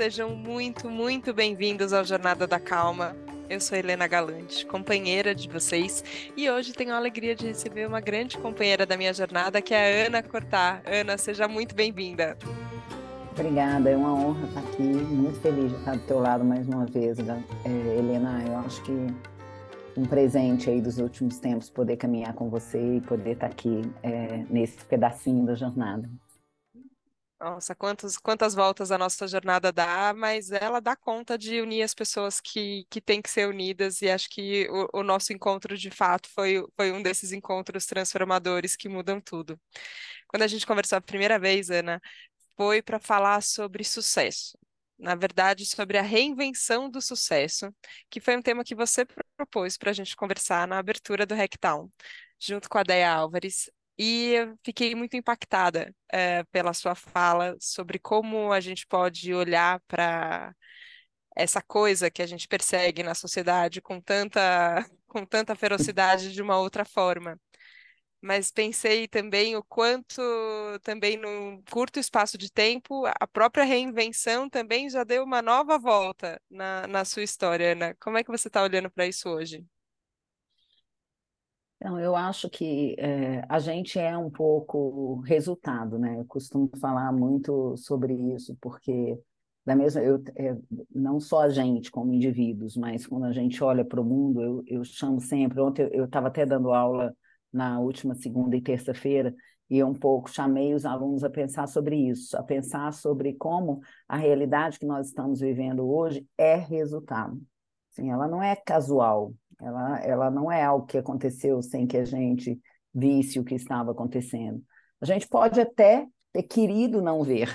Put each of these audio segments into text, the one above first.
sejam muito, muito bem-vindos ao Jornada da Calma. Eu sou Helena Galante, companheira de vocês, e hoje tenho a alegria de receber uma grande companheira da minha jornada, que é a Ana Cortá. Ana, seja muito bem-vinda. Obrigada, é uma honra estar aqui, muito feliz de estar do teu lado mais uma vez, é, Helena. Eu acho que um presente aí dos últimos tempos poder caminhar com você e poder estar aqui é, nesse pedacinho da jornada. Nossa, quantos, quantas voltas a nossa jornada dá, mas ela dá conta de unir as pessoas que, que têm que ser unidas, e acho que o, o nosso encontro, de fato, foi, foi um desses encontros transformadores que mudam tudo. Quando a gente conversou a primeira vez, Ana, foi para falar sobre sucesso. Na verdade, sobre a reinvenção do sucesso, que foi um tema que você propôs para a gente conversar na abertura do Hacktown, junto com a Deia Álvares, e fiquei muito impactada é, pela sua fala sobre como a gente pode olhar para essa coisa que a gente persegue na sociedade com tanta, com tanta ferocidade de uma outra forma. Mas pensei também o quanto, também num curto espaço de tempo, a própria reinvenção também já deu uma nova volta na, na sua história, Ana. Como é que você está olhando para isso hoje? Então, eu acho que é, a gente é um pouco resultado, né? Eu costumo falar muito sobre isso, porque da mesma, eu, é, não só a gente como indivíduos, mas quando a gente olha para o mundo, eu, eu chamo sempre. Ontem eu estava até dando aula na última segunda e terça-feira e um pouco chamei os alunos a pensar sobre isso, a pensar sobre como a realidade que nós estamos vivendo hoje é resultado. Assim, ela não é casual, ela, ela não é algo que aconteceu sem que a gente visse o que estava acontecendo. A gente pode até ter querido não ver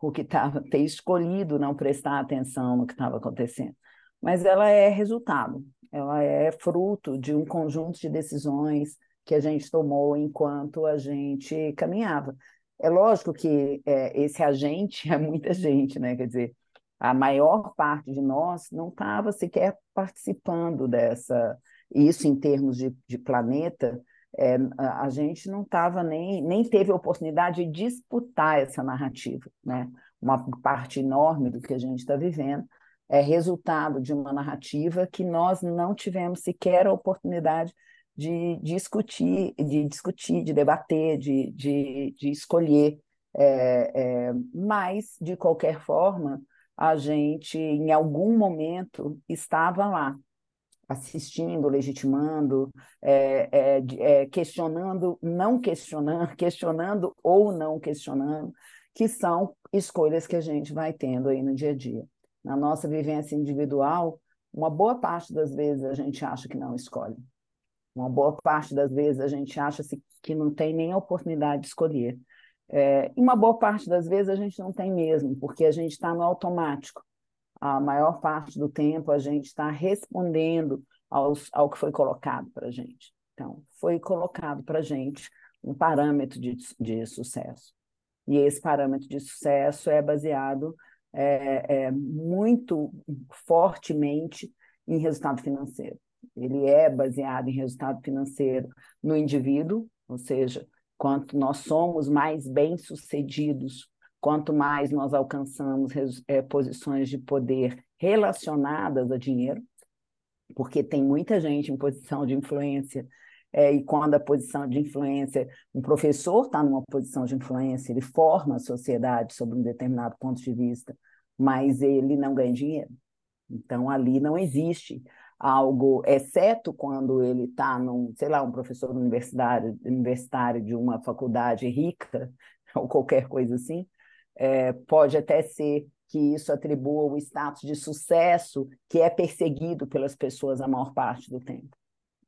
o que estava, ter escolhido não prestar atenção no que estava acontecendo, mas ela é resultado, ela é fruto de um conjunto de decisões que a gente tomou enquanto a gente caminhava. É lógico que é, esse agente é muita gente, né? Quer dizer, a maior parte de nós não estava sequer participando dessa. Isso em termos de, de planeta, é, a gente não estava nem, nem teve oportunidade de disputar essa narrativa. Né? Uma parte enorme do que a gente está vivendo é resultado de uma narrativa que nós não tivemos sequer a oportunidade de, de discutir, de discutir, de debater, de, de, de escolher. É, é, mas, de qualquer forma, a gente, em algum momento, estava lá, assistindo, legitimando, é, é, é, questionando, não questionando, questionando ou não questionando, que são escolhas que a gente vai tendo aí no dia a dia. Na nossa vivência individual, uma boa parte das vezes a gente acha que não escolhe. Uma boa parte das vezes a gente acha que não tem nem a oportunidade de escolher. É, e uma boa parte das vezes a gente não tem mesmo, porque a gente está no automático. A maior parte do tempo a gente está respondendo aos, ao que foi colocado para a gente. Então, foi colocado para a gente um parâmetro de, de sucesso. E esse parâmetro de sucesso é baseado é, é, muito fortemente em resultado financeiro. Ele é baseado em resultado financeiro no indivíduo, ou seja, Quanto nós somos mais bem-sucedidos, quanto mais nós alcançamos é, posições de poder relacionadas a dinheiro, porque tem muita gente em posição de influência, é, e quando a posição de influência, um professor está numa posição de influência, ele forma a sociedade sobre um determinado ponto de vista, mas ele não ganha dinheiro. Então, ali não existe algo, exceto quando ele está num, sei lá, um professor universitário, universitário de uma faculdade rica, ou qualquer coisa assim, é, pode até ser que isso atribua o status de sucesso que é perseguido pelas pessoas a maior parte do tempo.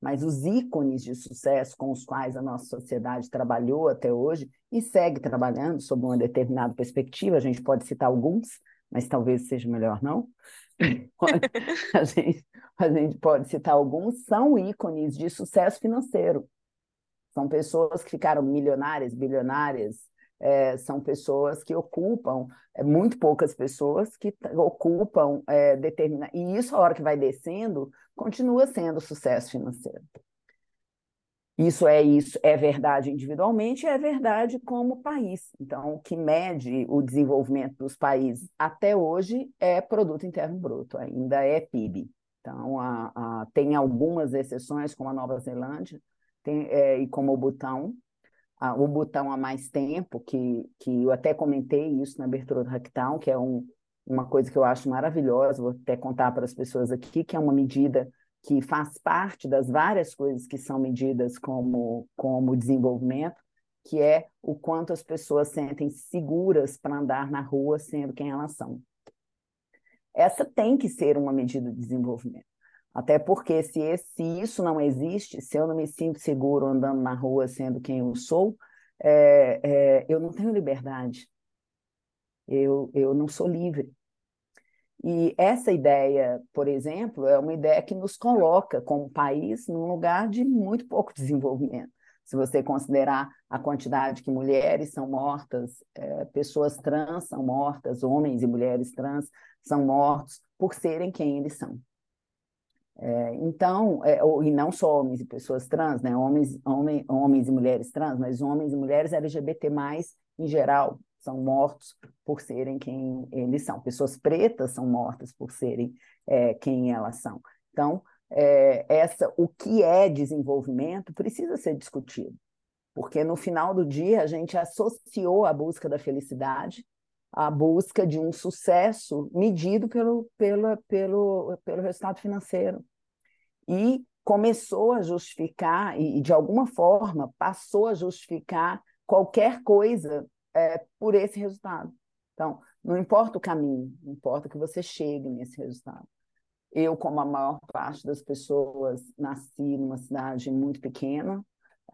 Mas os ícones de sucesso com os quais a nossa sociedade trabalhou até hoje e segue trabalhando sob uma determinada perspectiva, a gente pode citar alguns, mas talvez seja melhor não. a, gente, a gente pode citar alguns, são ícones de sucesso financeiro. São pessoas que ficaram milionárias, bilionárias, é, são pessoas que ocupam, é, muito poucas pessoas que ocupam é. E isso, a hora que vai descendo, continua sendo sucesso financeiro. Isso é isso, é verdade individualmente, é verdade como país. Então, o que mede o desenvolvimento dos países até hoje é produto interno bruto, ainda é PIB. Então, a, a, tem algumas exceções, como a Nova Zelândia tem, é, e como o Butão. A, o Butão há mais tempo, que, que eu até comentei isso na abertura do Hacktown, que é um, uma coisa que eu acho maravilhosa, vou até contar para as pessoas aqui, que é uma medida que faz parte das várias coisas que são medidas como, como desenvolvimento, que é o quanto as pessoas sentem seguras para andar na rua sendo quem elas são. Essa tem que ser uma medida de desenvolvimento. Até porque se, esse, se isso não existe, se eu não me sinto seguro andando na rua sendo quem eu sou, é, é, eu não tenho liberdade. Eu, eu não sou livre. E essa ideia, por exemplo, é uma ideia que nos coloca como país num lugar de muito pouco desenvolvimento. Se você considerar a quantidade que mulheres são mortas, é, pessoas trans são mortas, homens e mulheres trans são mortos por serem quem eles são. É, então, é, e não só homens e pessoas trans, né? homens, homem, homens e mulheres trans, mas homens e mulheres LGBT+, em geral, são mortos por serem quem eles são. Pessoas pretas são mortas por serem é, quem elas são. Então, é, essa, o que é desenvolvimento precisa ser discutido, porque no final do dia a gente associou a busca da felicidade à busca de um sucesso medido pelo, pelo, pelo, pelo resultado financeiro. E começou a justificar, e de alguma forma passou a justificar qualquer coisa é, por esse resultado. Então, não importa o caminho, importa que você chegue nesse resultado. Eu, como a maior parte das pessoas, nasci numa cidade muito pequena,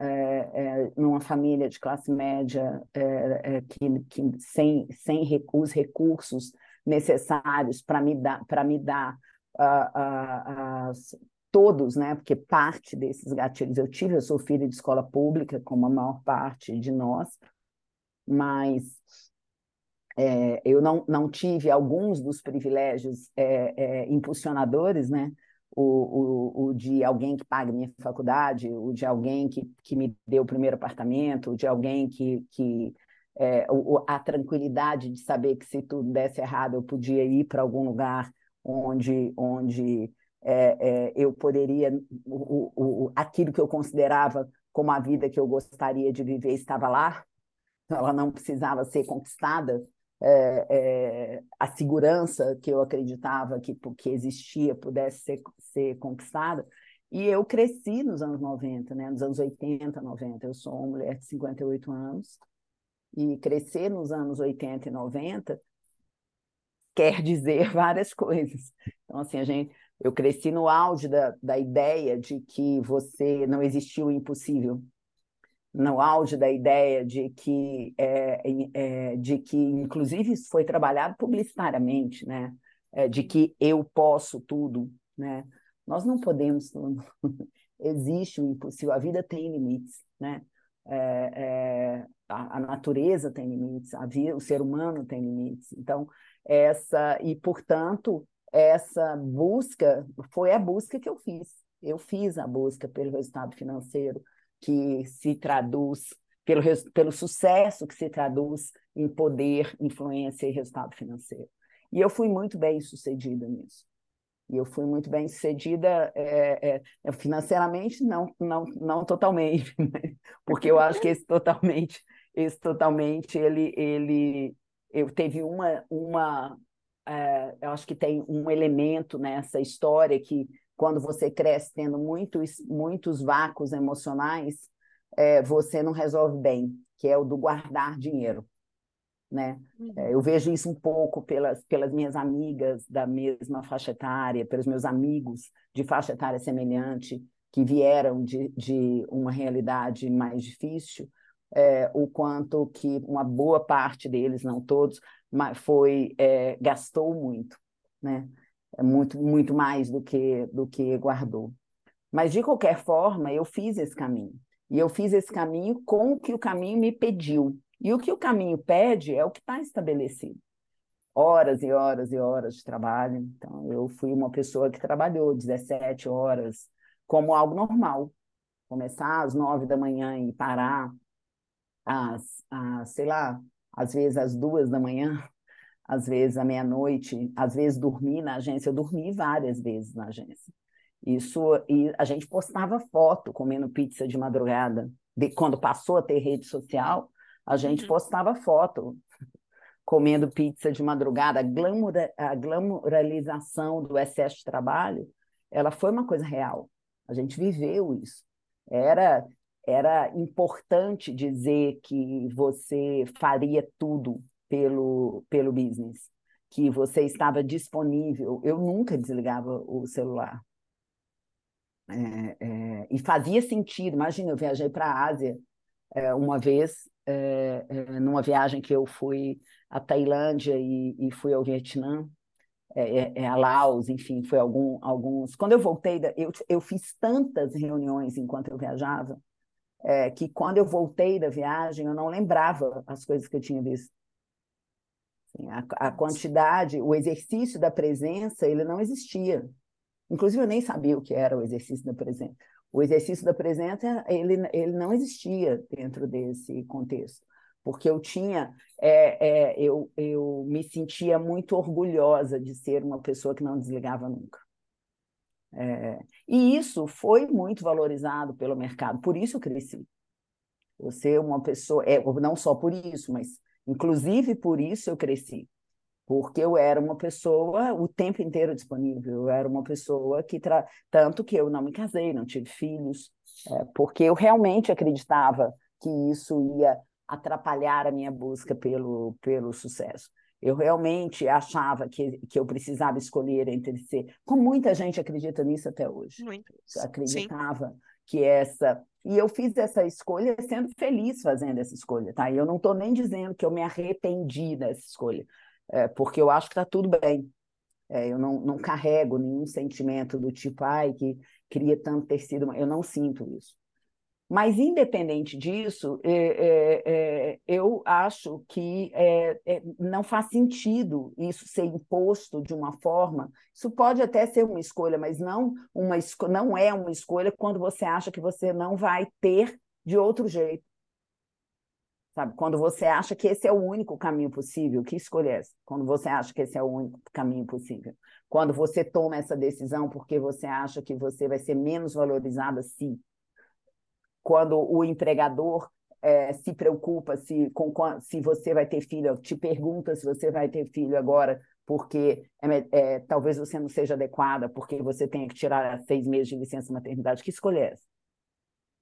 é, é, numa família de classe média é, é que, que, sem, sem os recursos necessários para me dar, para me dar uh, uh, uh, todos, né? Porque parte desses gatilhos eu tive, eu sou filha de escola pública, como a maior parte de nós, mas é, eu não, não tive alguns dos privilégios é, impulsionadores, né? O, o, o, de alguém que paga minha faculdade, o de alguém que, que me deu o primeiro apartamento, o de alguém que, que é, o, a tranquilidade de saber que se tudo desse errado eu podia ir para algum lugar onde, onde é, é, eu poderia, o, o, aquilo que eu considerava como a vida que eu gostaria de viver estava lá, ela não precisava ser conquistada, é, é, a segurança que eu acreditava que, que existia pudesse ser, ser conquistada. E eu cresci nos anos 90, né? nos anos 80, 90. Eu sou uma mulher de 58 anos. E crescer nos anos 80 e 90 quer dizer várias coisas. Então, assim, a gente, eu cresci no auge da, da ideia de que você não existiu o impossível no auge da ideia de que, é, é, de que inclusive isso foi trabalhado publicitariamente, né? É, de que eu posso tudo, né? Nós não podemos tudo. Existe o impossível, a vida tem limites, né? É, é, a, a, natureza tem limites, a vida, o ser humano tem limites. Então, essa, e portanto, essa busca foi a busca que eu fiz. Eu fiz a busca pelo resultado financeiro, que se traduz pelo, pelo sucesso que se traduz em poder, influência e resultado financeiro. E eu fui muito bem sucedida nisso. E eu fui muito bem sucedida é, é, financeiramente, não, não, não totalmente, porque eu acho que esse totalmente, esse totalmente, ele, ele, eu teve uma, uma é, eu acho que tem um elemento nessa história que quando você cresce tendo muitos, muitos vácuos emocionais, é, você não resolve bem, que é o do guardar dinheiro. Né? Uhum. É, eu vejo isso um pouco pelas, pelas minhas amigas da mesma faixa etária, pelos meus amigos de faixa etária semelhante, que vieram de, de uma realidade mais difícil, é, o quanto que uma boa parte deles, não todos, mas foi é, gastou muito, né? É muito, muito mais do que, do que guardou. Mas, de qualquer forma, eu fiz esse caminho. E eu fiz esse caminho com o que o caminho me pediu. E o que o caminho pede é o que está estabelecido. Horas e horas e horas de trabalho. Então, eu fui uma pessoa que trabalhou 17 horas como algo normal, começar às nove da manhã e parar às, às sei lá, às vezes às duas da manhã, às vezes à meia-noite, às vezes dormir na agência. Eu dormi várias vezes na agência. Isso, e a gente postava foto comendo pizza de madrugada. De, quando passou a ter rede social, a gente uhum. postava foto comendo pizza de madrugada. A, glamour, a glamouralização do excesso de trabalho, ela foi uma coisa real. A gente viveu isso. Era era importante dizer que você faria tudo pelo, pelo business, que você estava disponível. Eu nunca desligava o celular. É, é, e fazia sentido. Imagina, eu viajei para a Ásia é, uma vez, é, é, numa viagem que eu fui à Tailândia e, e fui ao Vietnã, é, é, a Laos, enfim, foi algum, alguns. Quando eu voltei, eu, eu fiz tantas reuniões enquanto eu viajava, que quando eu voltei da viagem, eu não lembrava as coisas que eu tinha visto. Assim, a, a, quantidade, o exercício da presença, ele não existia. Inclusive, eu nem sabia o que era o exercício da presença. O exercício da presença, ele, ele não existia dentro desse contexto, porque eu tinha, é, é, eu, eu me sentia muito orgulhosa de ser uma pessoa que não desligava nunca. É, e isso foi muito valorizado pelo mercado, por isso eu cresci. Você é uma pessoa, é, não só por isso, mas inclusive por isso eu cresci. Porque eu era uma pessoa o tempo inteiro disponível, eu era uma pessoa que. Tra... Tanto que eu não me casei, não tive filhos, é, porque eu realmente acreditava que isso ia atrapalhar a minha busca pelo, pelo sucesso. Eu realmente achava que, que eu precisava escolher entre ser. Como muita gente acredita nisso até hoje. Muito. Acreditava Sim. Que essa. E eu fiz essa escolha sendo feliz fazendo essa escolha, tá? E eu não estou nem dizendo que eu me arrependi dessa escolha, é, porque eu acho que está tudo bem. É, eu não, não carrego nenhum sentimento do tipo, ai, que queria tanto ter sido. Eu não sinto isso. Mas, independente disso, é, é, é, eu acho que é, é, não faz sentido isso ser imposto de uma forma. Isso pode até ser uma escolha, mas não, uma, não é uma escolha quando você acha que você não vai ter de outro jeito. Sabe? Quando você acha que esse é o único caminho possível, que escolha é essa? Quando você acha que esse é o único caminho possível. Quando você toma essa decisão porque você acha que você vai ser menos valorizada se quando o empregador é, se preocupa se, com, se você vai ter filho, te pergunta se você vai ter filho agora, porque é, é, talvez você não seja adequada, porque você tenha que tirar seis meses de licença maternidade, que escolher essa?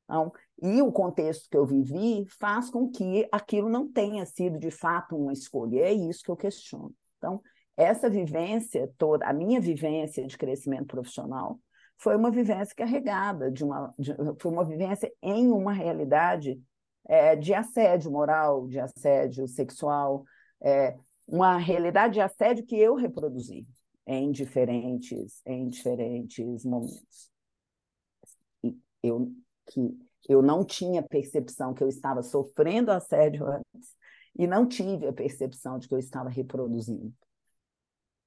Então, e o contexto que eu vivi faz com que aquilo não tenha sido de fato uma escolha. É isso que eu questiono. Então, essa vivência toda, a minha vivência de crescimento profissional, foi uma vivência carregada, de uma, de, foi uma vivência em uma realidade é, de assédio moral, de assédio sexual, é, uma realidade de assédio que eu reproduzi em diferentes, em diferentes momentos. E eu, que eu não tinha percepção que eu estava sofrendo assédio antes e não tive a percepção de que eu estava reproduzindo.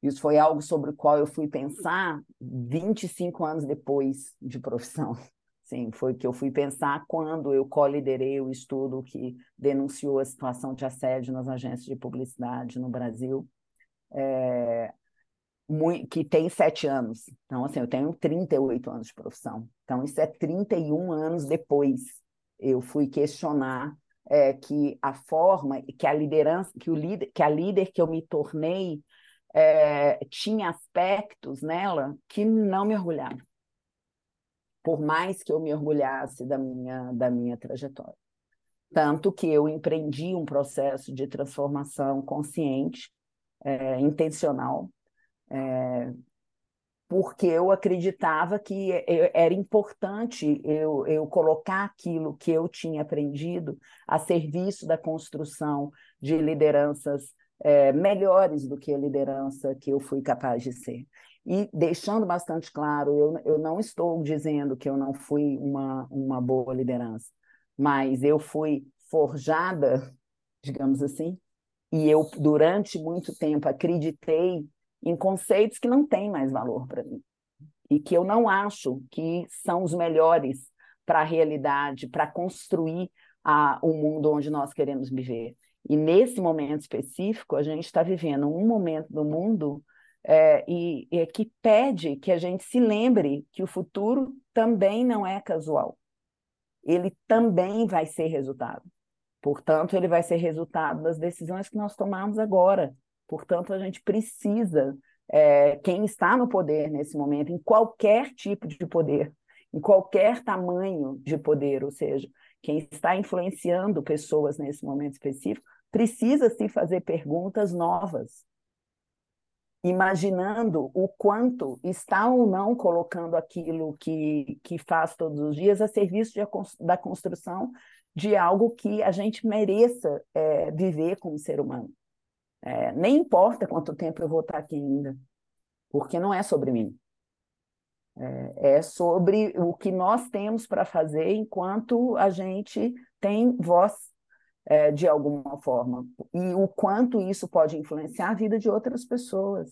Isso foi algo sobre o qual eu fui pensar 25 anos depois de profissão. Sim, foi que eu fui pensar quando eu co-liderei o estudo que denunciou a situação de assédio nas agências de publicidade no Brasil, é, muito, que tem sete anos. Então, assim, eu tenho 38 anos de profissão. Então, isso é 31 anos depois. Eu fui questionar é, que a forma, que a liderança, que o líder, que a líder que eu me tornei é, tinha aspectos nela que não me orgulhavam, por mais que eu me orgulhasse da minha, da minha trajetória. Tanto que eu empreendi um processo de transformação consciente, é, intencional, é, porque eu acreditava que era importante eu, eu colocar aquilo que eu tinha aprendido a serviço da construção de lideranças é, melhores do que a liderança que eu fui capaz de ser. E deixando bastante claro, eu, eu não estou dizendo que eu não fui uma, uma boa liderança, mas eu fui forjada, digamos assim, e eu, durante muito tempo, acreditei em conceitos que não têm mais valor para mim e que eu não acho que são os melhores para a realidade, para construir a, o mundo onde nós queremos viver. E nesse momento específico, a gente está vivendo um momento do mundo é, e, e que pede que a gente se lembre que o futuro também não é casual. Ele também vai ser resultado. Portanto, ele vai ser resultado das decisões que nós tomamos agora. Portanto, a gente precisa, é, quem está no poder nesse momento, em qualquer tipo de poder, em qualquer tamanho de poder, ou seja, quem está influenciando pessoas nesse momento específico, precisa se fazer perguntas novas, imaginando o quanto está ou não colocando aquilo que, que faz todos os dias a serviço de, da construção de algo que a gente mereça é, viver como ser humano. É, nem importa quanto tempo eu vou estar aqui ainda, porque não é sobre mim. É, é sobre o que nós temos para fazer enquanto a gente tem voz é, de alguma forma, e o quanto isso pode influenciar a vida de outras pessoas.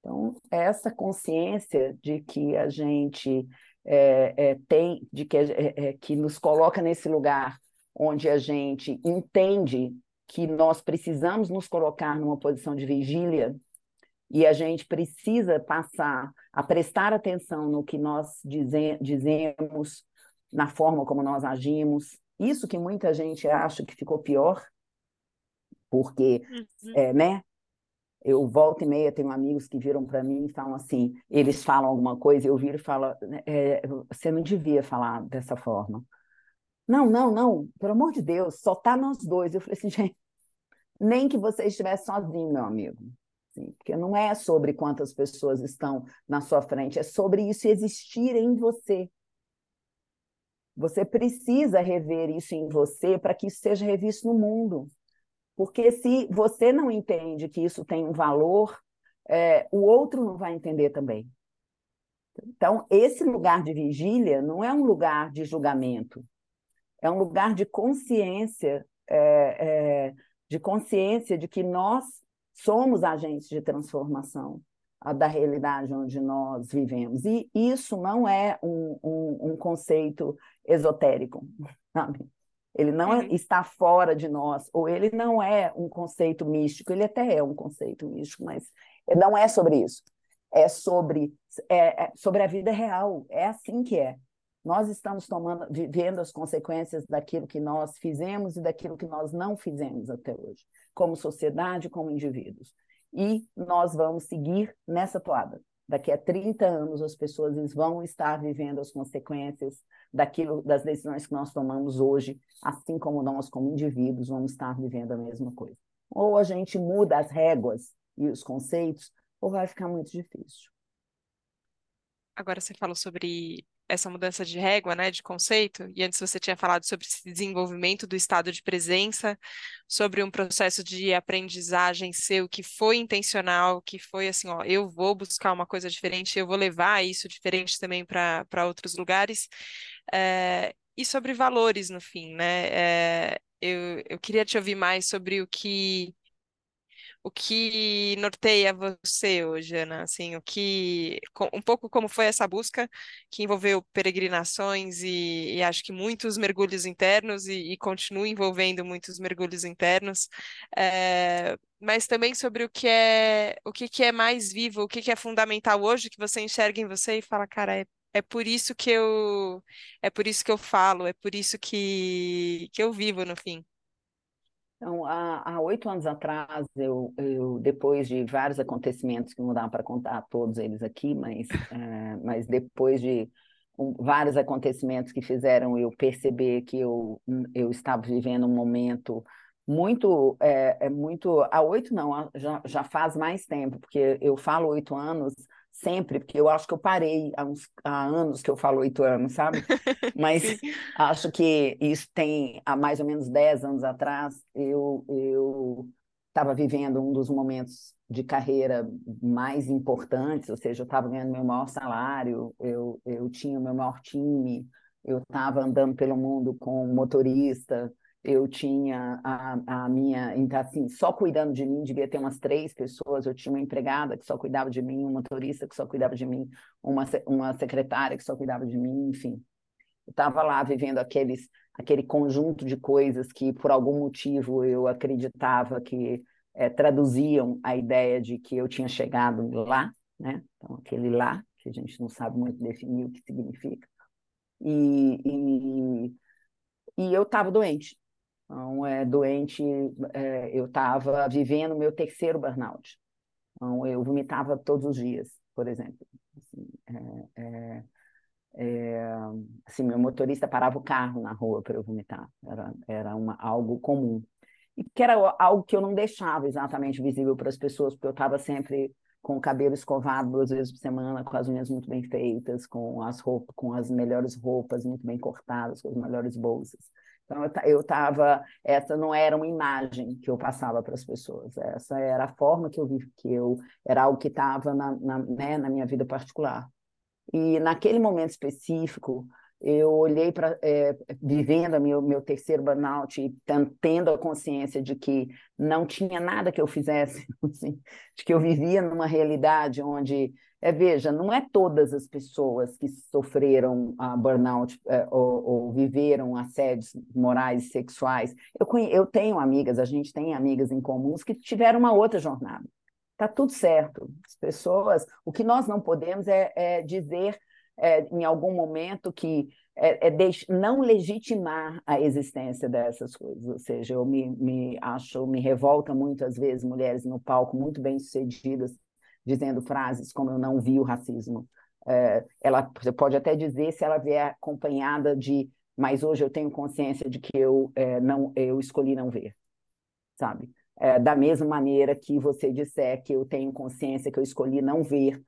Então, essa consciência de que a gente é, é, tem, de que, é, é, que nos coloca nesse lugar onde a gente entende que nós precisamos nos colocar numa posição de vigília e a gente precisa passar a prestar atenção no que nós dize dizemos, na forma como nós agimos, isso que muita gente acha que ficou pior, porque, uhum. é, né? Eu volto e meia, tenho amigos que viram para mim e falam assim, eles falam alguma coisa, eu viro e falo, é, você não devia falar dessa forma. Não, não, não, pelo amor de Deus, só tá nós dois. Eu falei assim, gente, nem que você estivesse sozinho, meu amigo. Sim, porque não é sobre quantas pessoas estão na sua frente, é sobre isso existir em você. Você precisa rever isso em você para que isso seja revisto no mundo. Porque se você não entende que isso tem um valor, é, o outro não vai entender também. Então, esse lugar de vigília não é um lugar de julgamento, é um lugar de consciência, é, é, de consciência de que nós somos agentes de transformação da realidade onde nós vivemos. E isso não é um, um, um conceito esotérico, sabe? Ele não uhum. está fora de nós, ou ele não é um conceito místico, ele até é um conceito místico, mas não é sobre isso. É sobre, é, é sobre a vida real, é assim que é. Nós estamos tomando, vivendo as consequências daquilo que nós fizemos e daquilo que nós não fizemos até hoje, como sociedade, como indivíduos. E nós vamos seguir nessa toada. Daqui a 30 anos, as pessoas vão estar vivendo as consequências daquilo, das decisões que nós tomamos hoje, assim como nós, como indivíduos, vamos estar vivendo a mesma coisa. Ou a gente muda as réguas e os conceitos, ou vai ficar muito difícil. Agora você falou sobre essa mudança de régua, né, de conceito, e antes você tinha falado sobre esse desenvolvimento do estado de presença, sobre um processo de aprendizagem seu que foi intencional, que foi assim, ó, eu vou buscar uma coisa diferente, eu vou levar isso diferente também para outros lugares, é, e sobre valores no fim, né, é, eu, eu queria te ouvir mais sobre o que o que norteia você hoje, Ana? Assim, o que um pouco como foi essa busca que envolveu peregrinações e, e acho que muitos mergulhos internos e, e, continua envolvendo muitos mergulhos internos, é, mas também sobre o que é o que, que é mais vivo, o que, que é fundamental hoje que você enxerga em você e fala, cara, é é por isso que eu é por isso que eu falo, é por isso que, que eu vivo no fim. Então, há oito anos atrás, eu, eu, depois de vários acontecimentos que não dá para contar todos eles aqui, mas, é, mas depois de um, vários acontecimentos que fizeram eu perceber que eu, eu estava vivendo um momento muito, é, é muito, há oito não, já, já faz mais tempo, porque eu falo oito anos, sempre, porque eu acho que eu parei há, uns, há anos que eu falo oito anos, sabe? Mas acho que isso tem há mais ou menos dez anos atrás, eu eu estava vivendo um dos momentos de carreira mais importantes, ou seja, eu estava ganhando meu maior salário, eu, eu tinha o meu maior time, eu estava andando pelo mundo com um motorista, eu tinha a, a minha, então assim, só cuidando de mim, devia ter umas três pessoas, eu tinha uma empregada que só cuidava de mim, um motorista que só cuidava de mim, uma, uma secretária que só cuidava de mim, enfim. Eu estava lá vivendo aqueles, aquele conjunto de coisas que, por algum motivo, eu acreditava que é, traduziam a ideia de que eu tinha chegado lá, né? Então, aquele lá, que a gente não sabe muito definir o que significa. E, e, e eu estava doente. Então, é, doente, é, eu estava vivendo meu terceiro burnout. Então, eu vomitava todos os dias, por exemplo. Assim, é, é, é assim, meu motorista parava o carro na rua para eu vomitar. Era, era uma, algo comum. E que era algo que eu não deixava exatamente visível para as pessoas, porque eu estava sempre com o cabelo escovado duas vezes por semana, com as unhas muito bem feitas, com as roupas, com as melhores roupas muito bem cortadas, com as melhores bolsas. Então eu estava, essa não era uma imagem que eu passava para as pessoas, essa era a forma que eu vi, que eu era algo que estava na, na, né, na minha vida particular. E naquele momento específico, eu olhei para é, vivendo meu meu terceiro burnout e tendo a consciência de que não tinha nada que eu fizesse assim, de que eu vivia numa realidade onde é, veja, não é todas as pessoas que sofreram a burnout é, ou, ou, viveram assédios morais e sexuais. Eu, eu tenho amigas, a gente tem amigas em comuns que tiveram uma outra jornada. Tá tudo certo. As pessoas, o que nós não podemos é, é dizer é, em algum momento que é, é não legitimar a existência dessas coisas. Ou seja, eu me, me acho, me revolta muito às vezes mulheres no palco muito bem sucedidas dizendo frases como eu não vi o racismo. É, ela pode até dizer se ela vier acompanhada de mas hoje eu tenho consciência de que eu é, não eu escolhi não ver, sabe? É, da mesma maneira que você disser que eu tenho consciência que eu escolhi não ver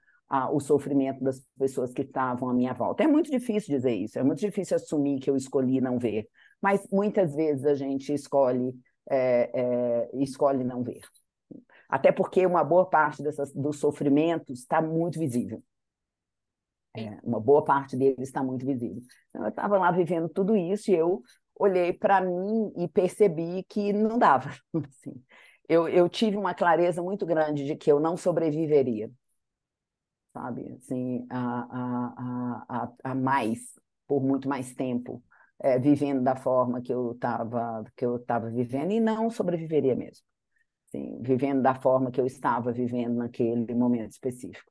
o sofrimento das pessoas que estavam à minha volta. É muito difícil dizer isso, é muito difícil assumir que eu escolhi não ver, mas muitas vezes a gente escolhe é, é, escolhe não ver. Até porque uma boa parte dessas, dos sofrimentos está muito visível. É, uma boa parte deles está muito visível. Então, eu estava lá vivendo tudo isso e eu olhei para mim e percebi que não dava. Assim. Eu, eu tive uma clareza muito grande de que eu não sobreviveria, sabe? Assim, a, a, a, a mais, por muito mais tempo, é, vivendo da forma que eu estava que eu estava vivendo e não sobreviveria mesmo assim, vivendo da forma que eu estava vivendo naquele momento específico.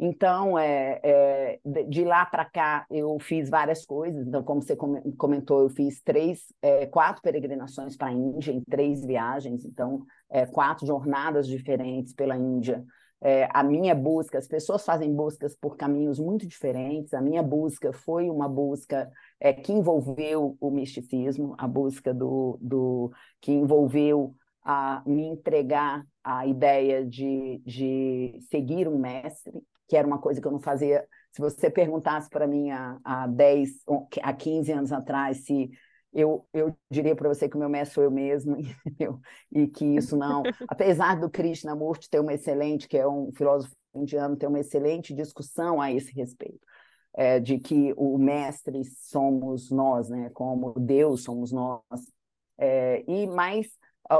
Então, é, é de lá para cá, eu fiz várias coisas. Então, como você comentou, eu fiz três, é, quatro peregrinações para a Índia em três viagens. Então, é, quatro jornadas diferentes pela Índia. É, a minha busca, as pessoas fazem buscas por caminhos muito diferentes. A minha busca foi uma busca é, que envolveu o misticismo, a busca do, do que envolveu a me entregar à ideia de, de seguir um mestre, que era uma coisa que eu não fazia. Se você perguntasse para mim há, há 10, há 15 anos atrás, se eu, eu diria para você que o meu mestre sou eu mesmo, entendeu? e que isso não. Apesar do Krishnamurti ter uma excelente, que é um filósofo indiano, ter uma excelente discussão a esse respeito. É, de que o mestre somos nós, né? como Deus somos nós. É, e mais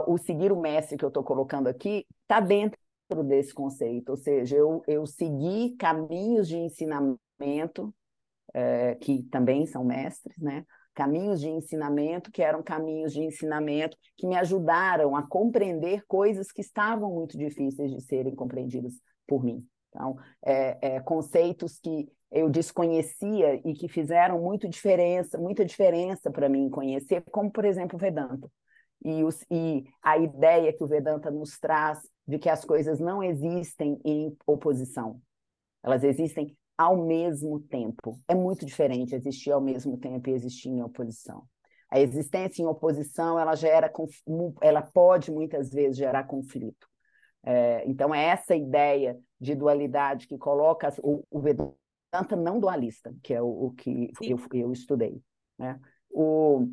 o seguir o mestre que eu estou colocando aqui está dentro desse conceito, ou seja, eu, eu segui caminhos de ensinamento, é, que também são mestres, né? caminhos de ensinamento que eram caminhos de ensinamento que me ajudaram a compreender coisas que estavam muito difíceis de serem compreendidas por mim. Então, é, é, conceitos que eu desconhecia e que fizeram muito diferença, muita diferença para mim conhecer, como por exemplo Vedanta e, os, e a ideia que o Vedanta nos traz de que as coisas não existem em oposição, elas existem ao mesmo tempo. É muito diferente existir ao mesmo tempo e existir em oposição. A existência em oposição ela gera, ela pode muitas vezes gerar conflito. É, então é essa ideia de dualidade que coloca o, o Vedanta não dualista, que é o, o que eu, eu, estudei. Né? O,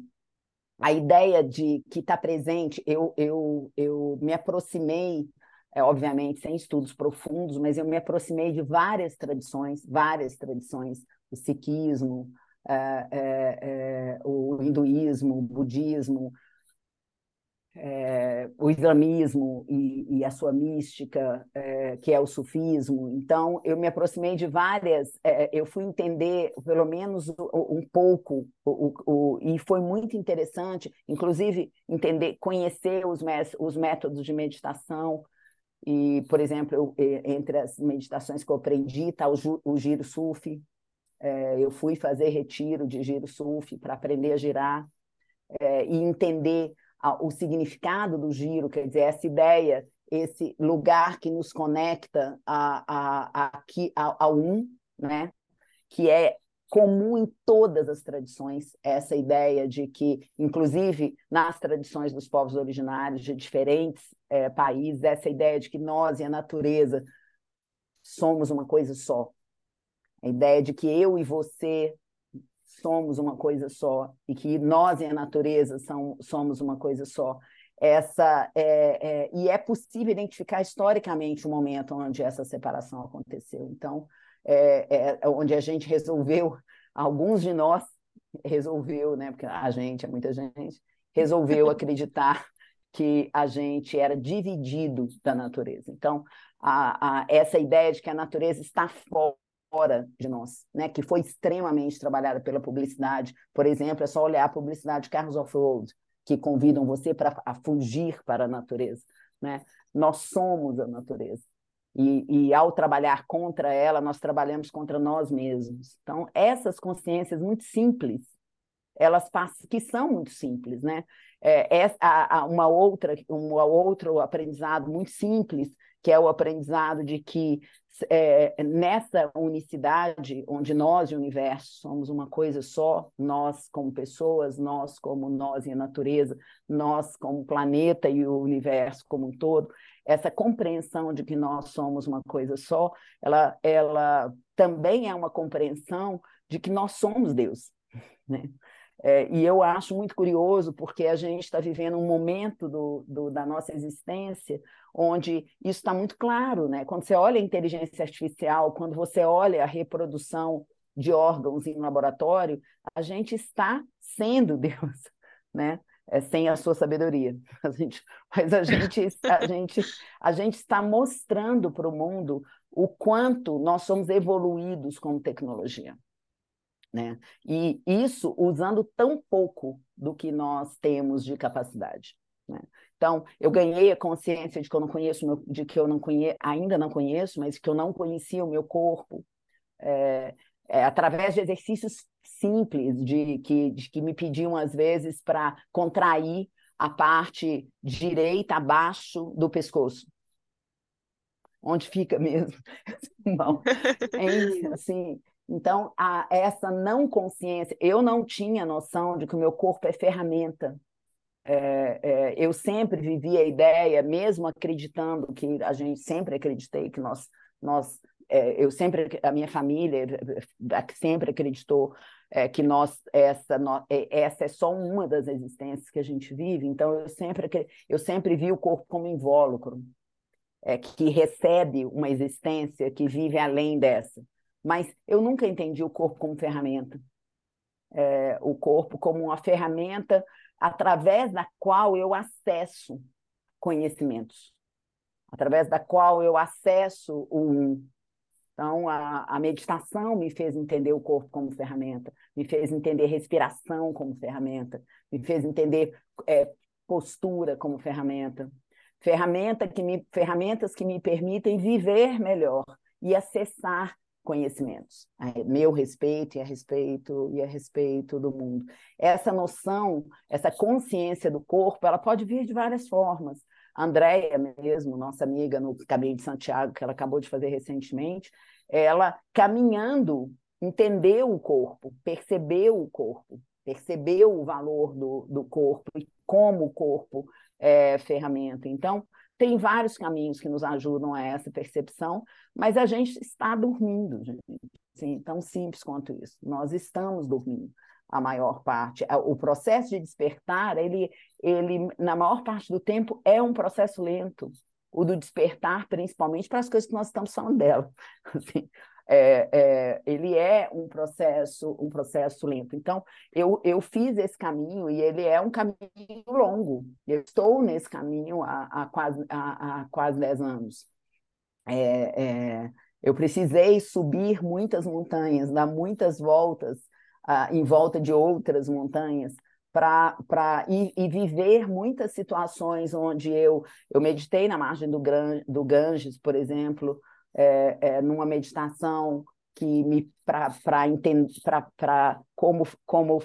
a ideia de que está presente, eu, eu, eu me aproximei, é, obviamente sem estudos profundos, mas eu me aproximei de várias tradições, várias tradições, o sikhismo, é, é, é o hinduísmo, o budismo, é, o islamismo e, e, a sua mística, é, que é o sufismo. Então, eu me aproximei de várias, é, eu fui entender pelo menos um pouco, o, o, e foi muito interessante, inclusive, entender, conhecer os, os métodos de meditação. E, por exemplo, eu, entre as meditações que eu aprendi está o, o giro sufi. Eu fui fazer retiro de giro sufi para aprender a girar e entender o significado do giro, quer dizer, essa ideia, esse lugar que nos conecta a, a, a, a, um, né? que é comum em todas as tradições, essa ideia de que, inclusive nas tradições dos povos originários de diferentes é, países, essa ideia de que nós e a natureza somos uma coisa só. A ideia de que eu e você somos uma coisa só e que nós e a natureza são, somos uma coisa só. Essa é, é, e é possível identificar historicamente o momento onde essa separação aconteceu. Então, é, é onde a gente resolveu, alguns de nós resolveu, né? Porque a gente é muita gente resolveu acreditar que a gente era dividido da natureza. Então, a, a, essa ideia de que a natureza está fora fora de nós, né, que foi extremamente trabalhada pela publicidade. Por exemplo, é só olhar a publicidade Carros Off-Road, que convidam você para fugir para a natureza. Né? Nós somos a natureza. E, e, ao trabalhar contra ela, nós trabalhamos contra nós mesmos. Então, essas consciências muito simples, elas passam, que são muito simples, né? É, é, a, a uma outra, um outro aprendizado muito simples, que é o aprendizado de que é, nessa unicidade, onde nós e o universo somos uma coisa só, nós como pessoas, nós como nós e a natureza, nós como planeta e o universo como um todo, essa compreensão de que nós somos uma coisa só, ela, ela também é uma compreensão de que nós somos Deus. Né? É, e eu acho muito curioso, porque a gente está vivendo um momento do, do, da nossa existência onde isso está muito claro. Né? Quando você olha a inteligência artificial, quando você olha a reprodução de órgãos em laboratório, a gente está sendo Deus, né? É, sem a sua sabedoria. A gente, mas a gente, a, gente, a gente está mostrando para o mundo o quanto nós somos evoluídos como tecnologia. Né? E isso usando tão pouco do que nós temos de capacidade. Né? Então, eu ganhei a consciência de que eu não conheço, meu, de que eu não ainda não conheço, mas que eu não conhecia o meu corpo, é, é, através de exercícios simples, de que, de que me pediam, às vezes, para contrair a parte direita abaixo do pescoço. Onde fica mesmo? Bom, é, assim, então, a, essa não consciência, eu não tinha noção de que o meu corpo é ferramenta. É, é, eu sempre vivi a ideia, mesmo acreditando que a gente sempre acreditei que nós, nós é, eu sempre, a minha família sempre acreditou é, que nós essa, é, essa é só uma das existências que a gente vive. Então, eu sempre, eu sempre vi o corpo como invólucro, é, que recebe uma existência que vive além dessa mas eu nunca entendi o corpo como ferramenta. É, o corpo como uma ferramenta através da qual eu acesso conhecimentos, através da qual eu acesso o um. Então, a, a meditação me fez entender o corpo como ferramenta, me fez entender respiração como ferramenta, me fez entender é, postura como ferramenta, ferramenta que me, ferramentas que me permitem viver melhor e acessar conhecimentos, a meu respeito e a respeito e a respeito do mundo. Essa noção, essa consciência do corpo, ela pode vir de várias formas. A Andréia mesmo, nossa amiga no Caminho de Santiago, que ela acabou de fazer recentemente, ela caminhando entendeu o corpo, percebeu o corpo, percebeu o valor do, do corpo e como o corpo é ferramenta. Então, tem vários caminhos que nos ajudam a essa percepção, mas a gente está dormindo, gente. Sim, tão simples quanto isso. Nós estamos dormindo a maior parte. O processo de despertar, ele, ele na maior parte do tempo é um processo lento. O do despertar, principalmente para as coisas que nós estamos falando dela. Assim, é, é, ele é um processo, um processo lento. Então, eu, eu fiz esse caminho e ele é um caminho longo. Eu estou nesse caminho há, há quase, há, há quase 10 anos. É, é, eu precisei subir muitas montanhas, dar muitas voltas uh, em volta de outras montanhas, para e, e, viver muitas situações onde eu, eu meditei na margem do, Gran, do Ganges, por exemplo, é, é, numa meditação que me para entender para como como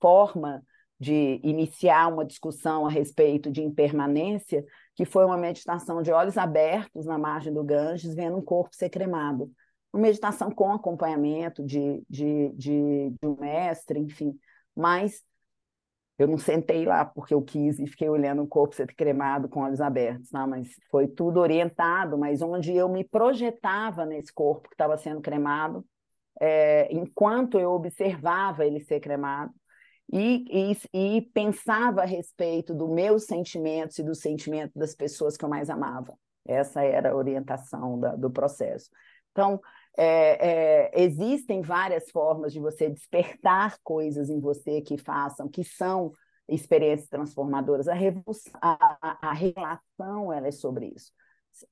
forma de iniciar uma discussão a respeito de impermanência, que foi uma meditação de olhos abertos na margem do Ganges, vendo um corpo ser cremado. Uma meditação com acompanhamento de, de, de, de um mestre, enfim. Mas eu não sentei lá porque eu quis e fiquei olhando o corpo ser cremado com olhos abertos, tá? mas foi tudo orientado, mas onde eu me projetava nesse corpo que estava sendo cremado, é, enquanto eu observava ele ser cremado, e, e, e, pensava a respeito dos meus sentimentos e do sentimento das pessoas que eu mais amava. Essa era a orientação da, do processo. Então, é, é, existem várias formas de você despertar coisas em você que façam, que são experiências transformadoras. A, a, a revelação ela é sobre isso.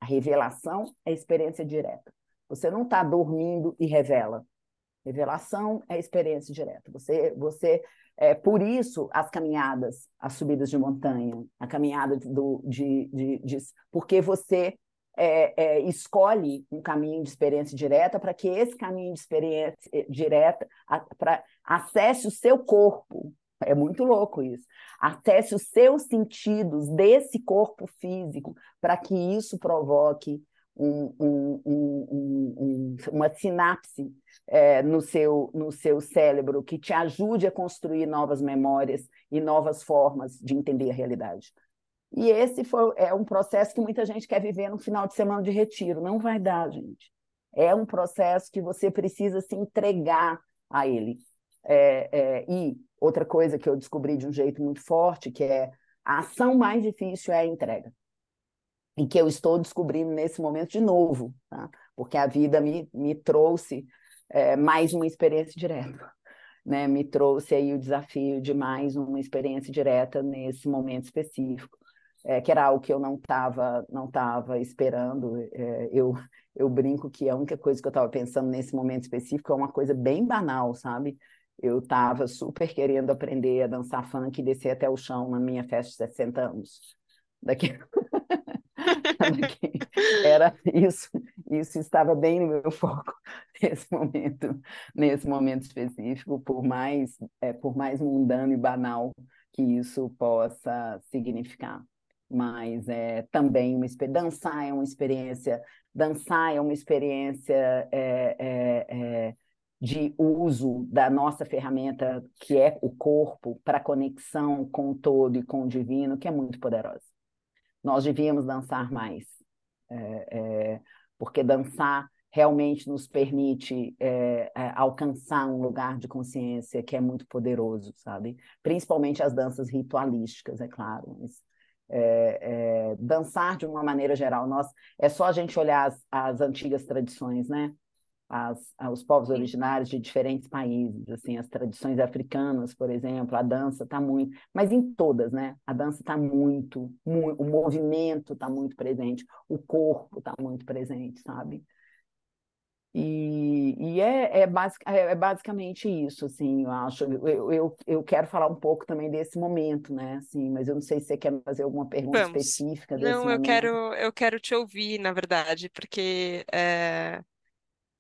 A revelação é experiência direta. Você não está dormindo e revela. Revelação é experiência direta. Você, você, é, por isso as caminhadas, as subidas de montanha, a caminhada do, de, de, de porque você é, é, escolhe um caminho de experiência direta para que esse caminho de experiência eh, direta para acesse o seu corpo. É muito louco isso. Acesse os seus sentidos desse corpo físico para que isso provoque um, um, um, uma sinapse é, no, seu, no seu cérebro que te ajude a construir novas memórias e novas formas de entender a realidade. E esse foi, é um processo que muita gente quer viver no final de semana de retiro. Não vai dar, gente. É um processo que você precisa se entregar a ele. É, é, e outra coisa que eu descobri de um jeito muito forte, que é a ação mais difícil é a entrega. E que eu estou descobrindo nesse momento de novo, tá? porque a vida me, me trouxe é, mais uma experiência direta. Né? Me trouxe aí o desafio de mais uma experiência direta nesse momento específico é, que era algo que eu não estava não tava esperando. É, eu, eu brinco que a única coisa que eu estava pensando nesse momento específico é uma coisa bem banal, sabe? Eu estava super querendo aprender a dançar funk e descer até o chão na minha festa de 60 anos. Daqui... Daqui... Era isso, isso estava bem no meu foco nesse momento, nesse momento específico, por mais, é, por mais mundano e banal que isso possa significar mas é também uma dançar é uma experiência dançar é uma experiência é, é, de uso da nossa ferramenta que é o corpo para conexão com o todo e com o divino que é muito poderosa nós devíamos dançar mais porque dançar realmente nos permite é, alcançar um lugar de consciência que é muito poderoso, sabe? Principalmente as danças ritualísticas, é claro, mas é, é, dançar de uma maneira geral. Nós, é só a gente olhar as, as antigas tradições, né? As, os povos originários de diferentes países, assim, as tradições africanas, por exemplo, a dança está muito, mas em todas, né? A dança está muito, muito, o movimento está muito presente, o corpo está muito presente, sabe? E, e é, é, basic, é, é, basicamente isso, assim, eu acho. Eu, eu, eu quero falar um pouco também desse momento, né? Assim, mas eu não sei se você quer fazer alguma pergunta Vamos. específica desse Não, eu quero, eu quero te ouvir, na verdade, porque é,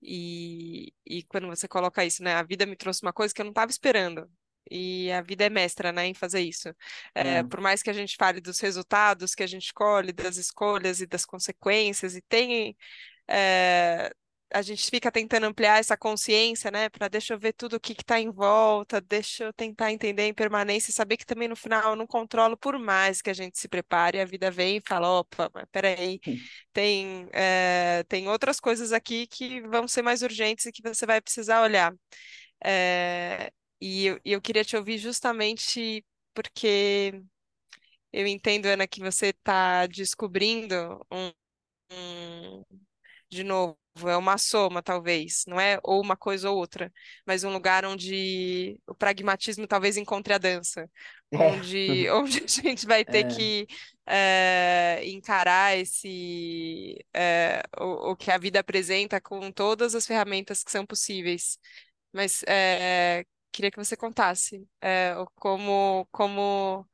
e, e quando você coloca isso, né? A vida me trouxe uma coisa que eu não estava esperando. E a vida é mestra, né, em fazer isso. É, É. por mais que a gente fale dos resultados que a gente colhe, das escolhas e das consequências, e tem é, a gente fica tentando ampliar essa consciência, né? Para deixa eu ver tudo o que está em volta, deixa eu tentar entender a impermanência e saber que também no final eu não controlo, por mais que a gente se prepare, a vida vem e fala: opa, mas peraí, tem, é, tem outras coisas aqui que vão ser mais urgentes e que você vai precisar olhar. É, e, eu, eu queria te ouvir justamente porque eu entendo, Ana, que você está descobrindo um, um de novo, é uma soma, talvez, não é ou uma coisa ou outra, mas um lugar onde o pragmatismo talvez encontre a dança, É, onde, onde a gente vai ter é, que eh, encarar esse eh, o, o que a vida apresenta com todas as ferramentas que são possíveis. Mas eh, queria que você contasse como, como,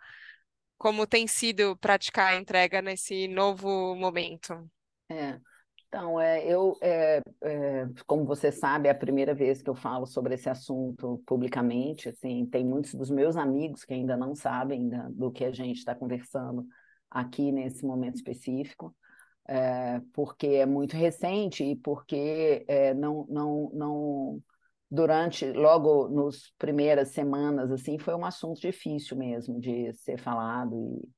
como tem sido praticar a entrega nesse novo momento. é. Então, é, eu, é, é, como você sabe, é a primeira vez que eu falo sobre esse assunto publicamente. Assim, tem muitos dos meus amigos que ainda não sabem da- do que a gente está conversando aqui nesse momento específico, é, porque é muito recente e porque é, não, não, não, durante, logo nas primeiras semanas, assim, foi um assunto difícil mesmo de ser falado e,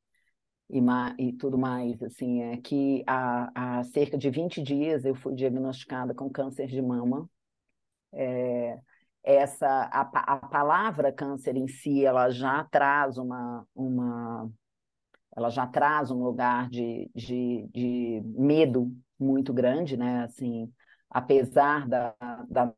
ma- e tudo mais, assim, é que há, há cerca de 20 dias eu fui diagnosticada com câncer de mama. É, essa, a, a palavra câncer em si, ela já traz uma, uma, ela já traz um lugar de, de, de medo muito grande, né? Assim, apesar da, da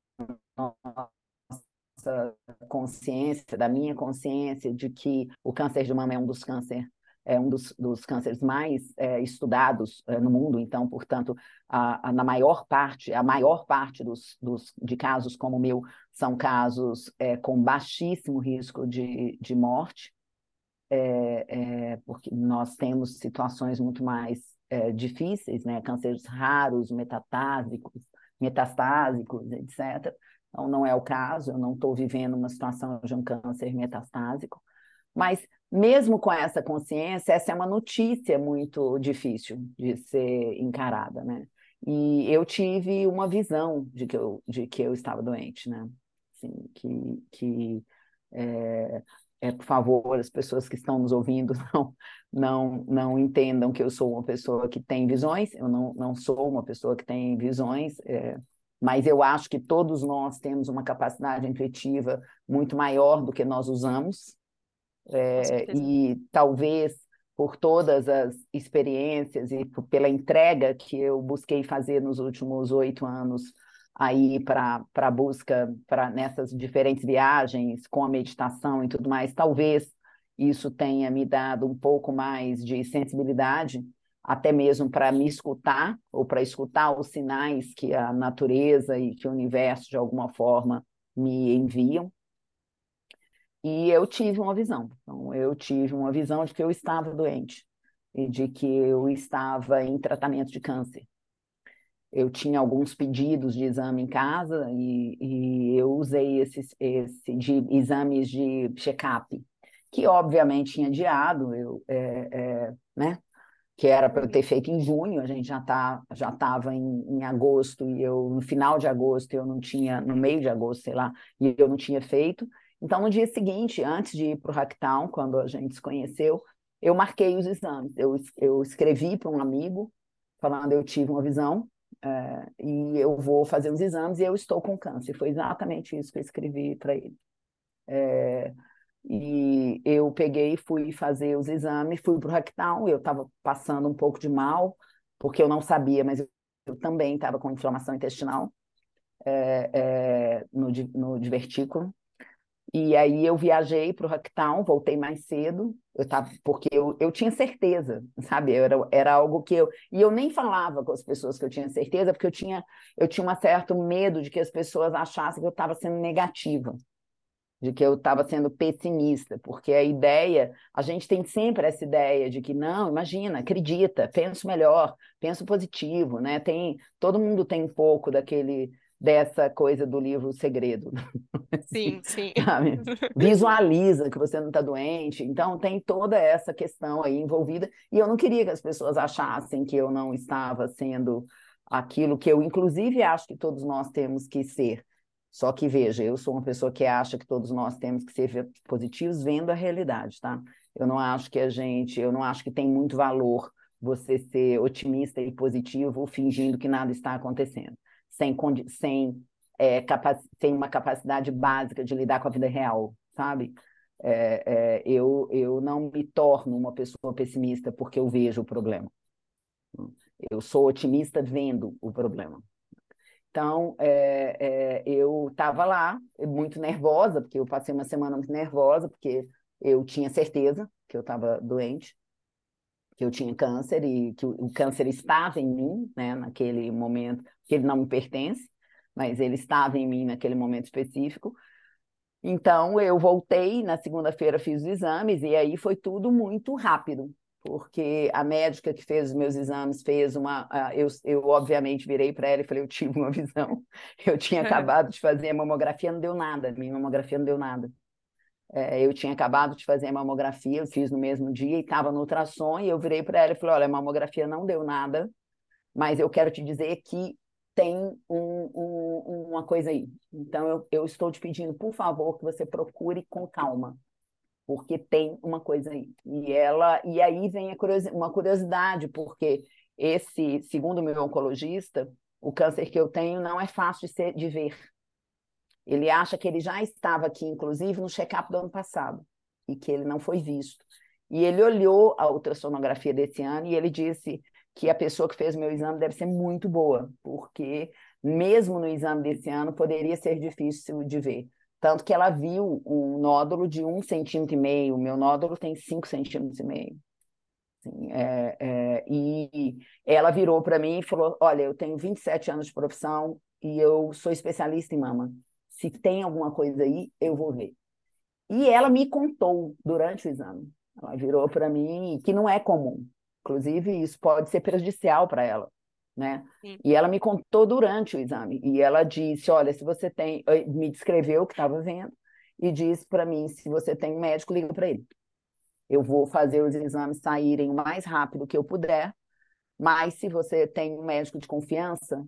nossa consciência, da minha consciência de que o câncer de mama é um dos cânceres é um dos, dos cânceres mais é, estudados é, no mundo, então, portanto, a, a, na maior parte, a maior parte dos, dos, de casos como o meu são casos é, com baixíssimo risco de, de morte, é, é, porque nós temos situações muito mais é, difíceis, né? cânceres raros, metastásicos, metastásicos, etc. Então, não é o caso, eu não estou vivendo uma situação de um câncer metastásico, mas mesmo com essa consciência, essa é uma notícia muito difícil de ser encarada, né? E eu tive uma visão de que eu, de que eu estava doente, né? Assim, que, que é, é, por favor, as pessoas que estão nos ouvindo não, não, não entendam que eu sou uma pessoa que tem visões, eu não, não sou uma pessoa que tem visões, é, mas eu acho que todos nós temos uma capacidade intuitiva muito maior do que nós usamos, é, e talvez por todas as experiências e pela entrega que eu busquei fazer nos últimos oito anos aí para a busca para nessas diferentes viagens com a meditação e tudo mais, talvez isso tenha me dado um pouco mais de sensibilidade, até mesmo para me escutar ou para escutar os sinais que a natureza e que o universo de alguma forma me enviam. E eu tive uma visão. Então, eu tive uma visão de que eu estava doente e de que eu estava em tratamento de câncer. Eu tinha alguns pedidos de exame em casa e, e eu usei esses, esse de exames de check-up, que obviamente tinha adiado, eu, é, é, né? que era para eu ter feito em junho, a gente já tá, já estava em, em agosto e eu no final de agosto eu não tinha, no meio de agosto, sei lá, e eu não tinha feito. Então, no dia seguinte, antes de ir para o Hacktown, quando a gente se conheceu, eu marquei os exames. Eu, eu escrevi para um amigo, falando eu tive uma visão, é, e eu vou fazer os exames e eu estou com câncer. Foi exatamente isso que eu escrevi para ele. É, e eu peguei, fui fazer os exames, fui para o Hacktown, eu estava passando um pouco de mal, porque eu não sabia, mas eu, também estava com inflamação intestinal é, no, no divertículo. E aí eu viajei para o Hacktown, voltei mais cedo, eu tava, porque eu, eu tinha certeza, sabe? Era, era algo que eu. E eu nem falava com as pessoas que eu tinha certeza, porque eu tinha, eu tinha um certo medo de que as pessoas achassem que eu estava sendo negativa, de que eu estava sendo pessimista, porque a ideia, a gente tem sempre essa ideia de que, não, imagina, acredita, pensa melhor, pensa positivo, né? Tem, todo mundo tem um pouco daquele dessa coisa do livro Segredo. Sim, sim. Sabe? Visualiza que você não está doente. Então, tem toda essa questão aí envolvida. E eu não queria que as pessoas achassem que eu não estava sendo aquilo que eu, inclusive, acho que todos nós temos que ser. Só que, veja, eu sou uma pessoa que acha que todos nós temos que ser positivos vendo a realidade, tá? Eu não acho que a gente, eu não acho que tem muito valor você ser otimista e positivo fingindo que nada está acontecendo sem, sem, é, sem uma capacidade básica de lidar com a vida real, sabe? É, é, eu, eu não me torno uma pessoa pessimista porque eu vejo o problema. Eu sou otimista vendo o problema. Então, é, é, eu estava lá, muito nervosa, porque eu passei uma semana muito nervosa, porque eu tinha certeza que eu estava doente, que eu tinha câncer e que o, o câncer estava em mim, né, naquele momento, que ele não me pertence, mas ele estava em mim naquele momento específico. Então, eu voltei, na segunda-feira fiz os exames, e aí foi tudo muito rápido porque a médica que fez os meus exames fez uma. Eu, eu obviamente, virei para ela e falei: eu tive uma visão. Eu tinha acabado de fazer a mamografia, não deu nada, minha mamografia não deu nada. É, eu tinha acabado de fazer a mamografia, eu fiz no mesmo dia e estava no ultrassom, e eu virei para ela e falei: olha, a mamografia não deu nada, mas eu quero te dizer que tem um, um, uma coisa aí. Então, eu, eu estou te pedindo, por favor, que você procure com calma porque tem uma coisa aí. E ela e aí vem uma curiosidade, porque esse, segundo o meu oncologista, o câncer que eu tenho não é fácil de, ser, de ver. Ele acha que ele já estava aqui, inclusive, no check-up do ano passado, e que ele não foi visto. E ele olhou a ultrassonografia desse ano e ele disse que a pessoa que fez o meu exame deve ser muito boa, porque mesmo no exame desse ano poderia ser difícil de ver. Tanto que ela viu um nódulo de um centímetro e meio, meu nódulo tem cinco centímetros e meio. Assim, é, é, e ela virou para mim e falou: Olha, eu tenho 27 anos de profissão e eu sou especialista em mama. Se tem alguma coisa aí, eu vou ver. E ela me contou durante o exame. Ela virou para mim que não é comum. Inclusive, isso pode ser prejudicial para ela né? Sim. E ela me contou durante o exame. E ela disse: Olha, se você tem. Me descreveu o que estava vendo e disse para mim: se você tem um médico, liga para ele. Eu vou fazer os exames saírem o mais rápido que eu puder, mas se você tem um médico de confiança,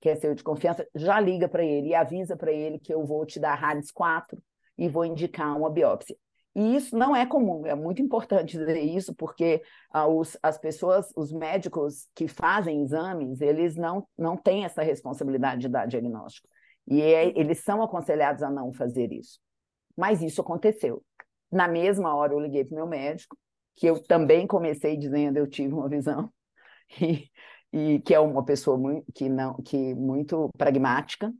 que é seu de confiança, já liga para ele e avisa para ele que eu vou te dar RADS 4 e vou indicar uma biópsia. E isso não é comum, é muito importante dizer isso, porque ah, os, as pessoas, os médicos que fazem exames, eles não, não têm essa responsabilidade de dar diagnóstico. E é, eles são aconselhados a não fazer isso. Mas isso aconteceu. Na mesma hora, eu liguei para o meu médico, que eu também comecei dizendo eu tive uma visão, e, e que é uma pessoa muito, que não, que muito pragmática.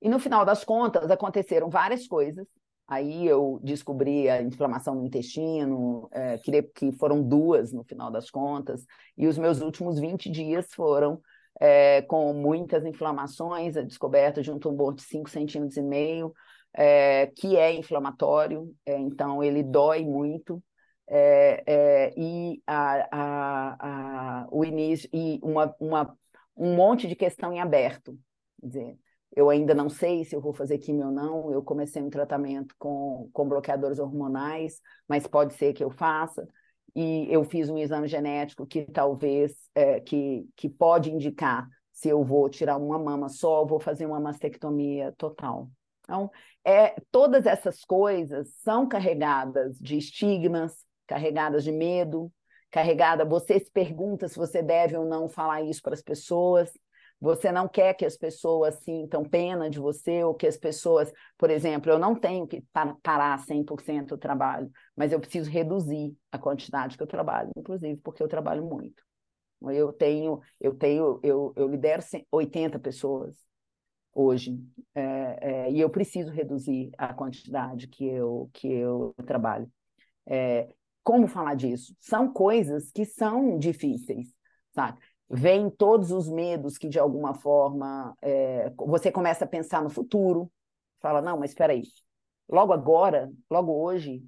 E no final das contas, aconteceram várias coisas Aí eu descobri a inflamação no intestino, é, que foram duas no final das contas, e os meus últimos 20 dias foram é, com muitas inflamações, a descoberta de um tumor de 5 centímetros e meio, é, que é inflamatório, é, então ele dói muito, é, é, e a, a, a, o início, e uma, uma, um monte de questão em aberto, quer dizer, eu ainda não sei se eu vou fazer quimio ou não. Eu comecei um tratamento com, com bloqueadores hormonais, mas pode ser que eu faça. E eu fiz um exame genético que talvez, é, que, que pode indicar se eu vou tirar uma mama só ou vou fazer uma mastectomia total. Então, é, todas essas coisas são carregadas de estigmas, carregadas de medo, carregada. Você se pergunta se você deve ou não falar isso para as pessoas. Você não quer que as pessoas sintam pena de você, ou que as pessoas, por exemplo, eu não tenho que parar 100% o trabalho, mas eu preciso reduzir a quantidade que eu trabalho, inclusive porque eu trabalho muito. Eu tenho, eu tenho, eu, eu lidero 80 pessoas hoje, é, é, e eu preciso reduzir a quantidade que eu, que eu trabalho. É, como falar disso? São coisas que são difíceis, sabe? Vem todos os medos que, de alguma forma, é, você começa a pensar no futuro, fala, não, mas espera aí, logo agora, logo hoje,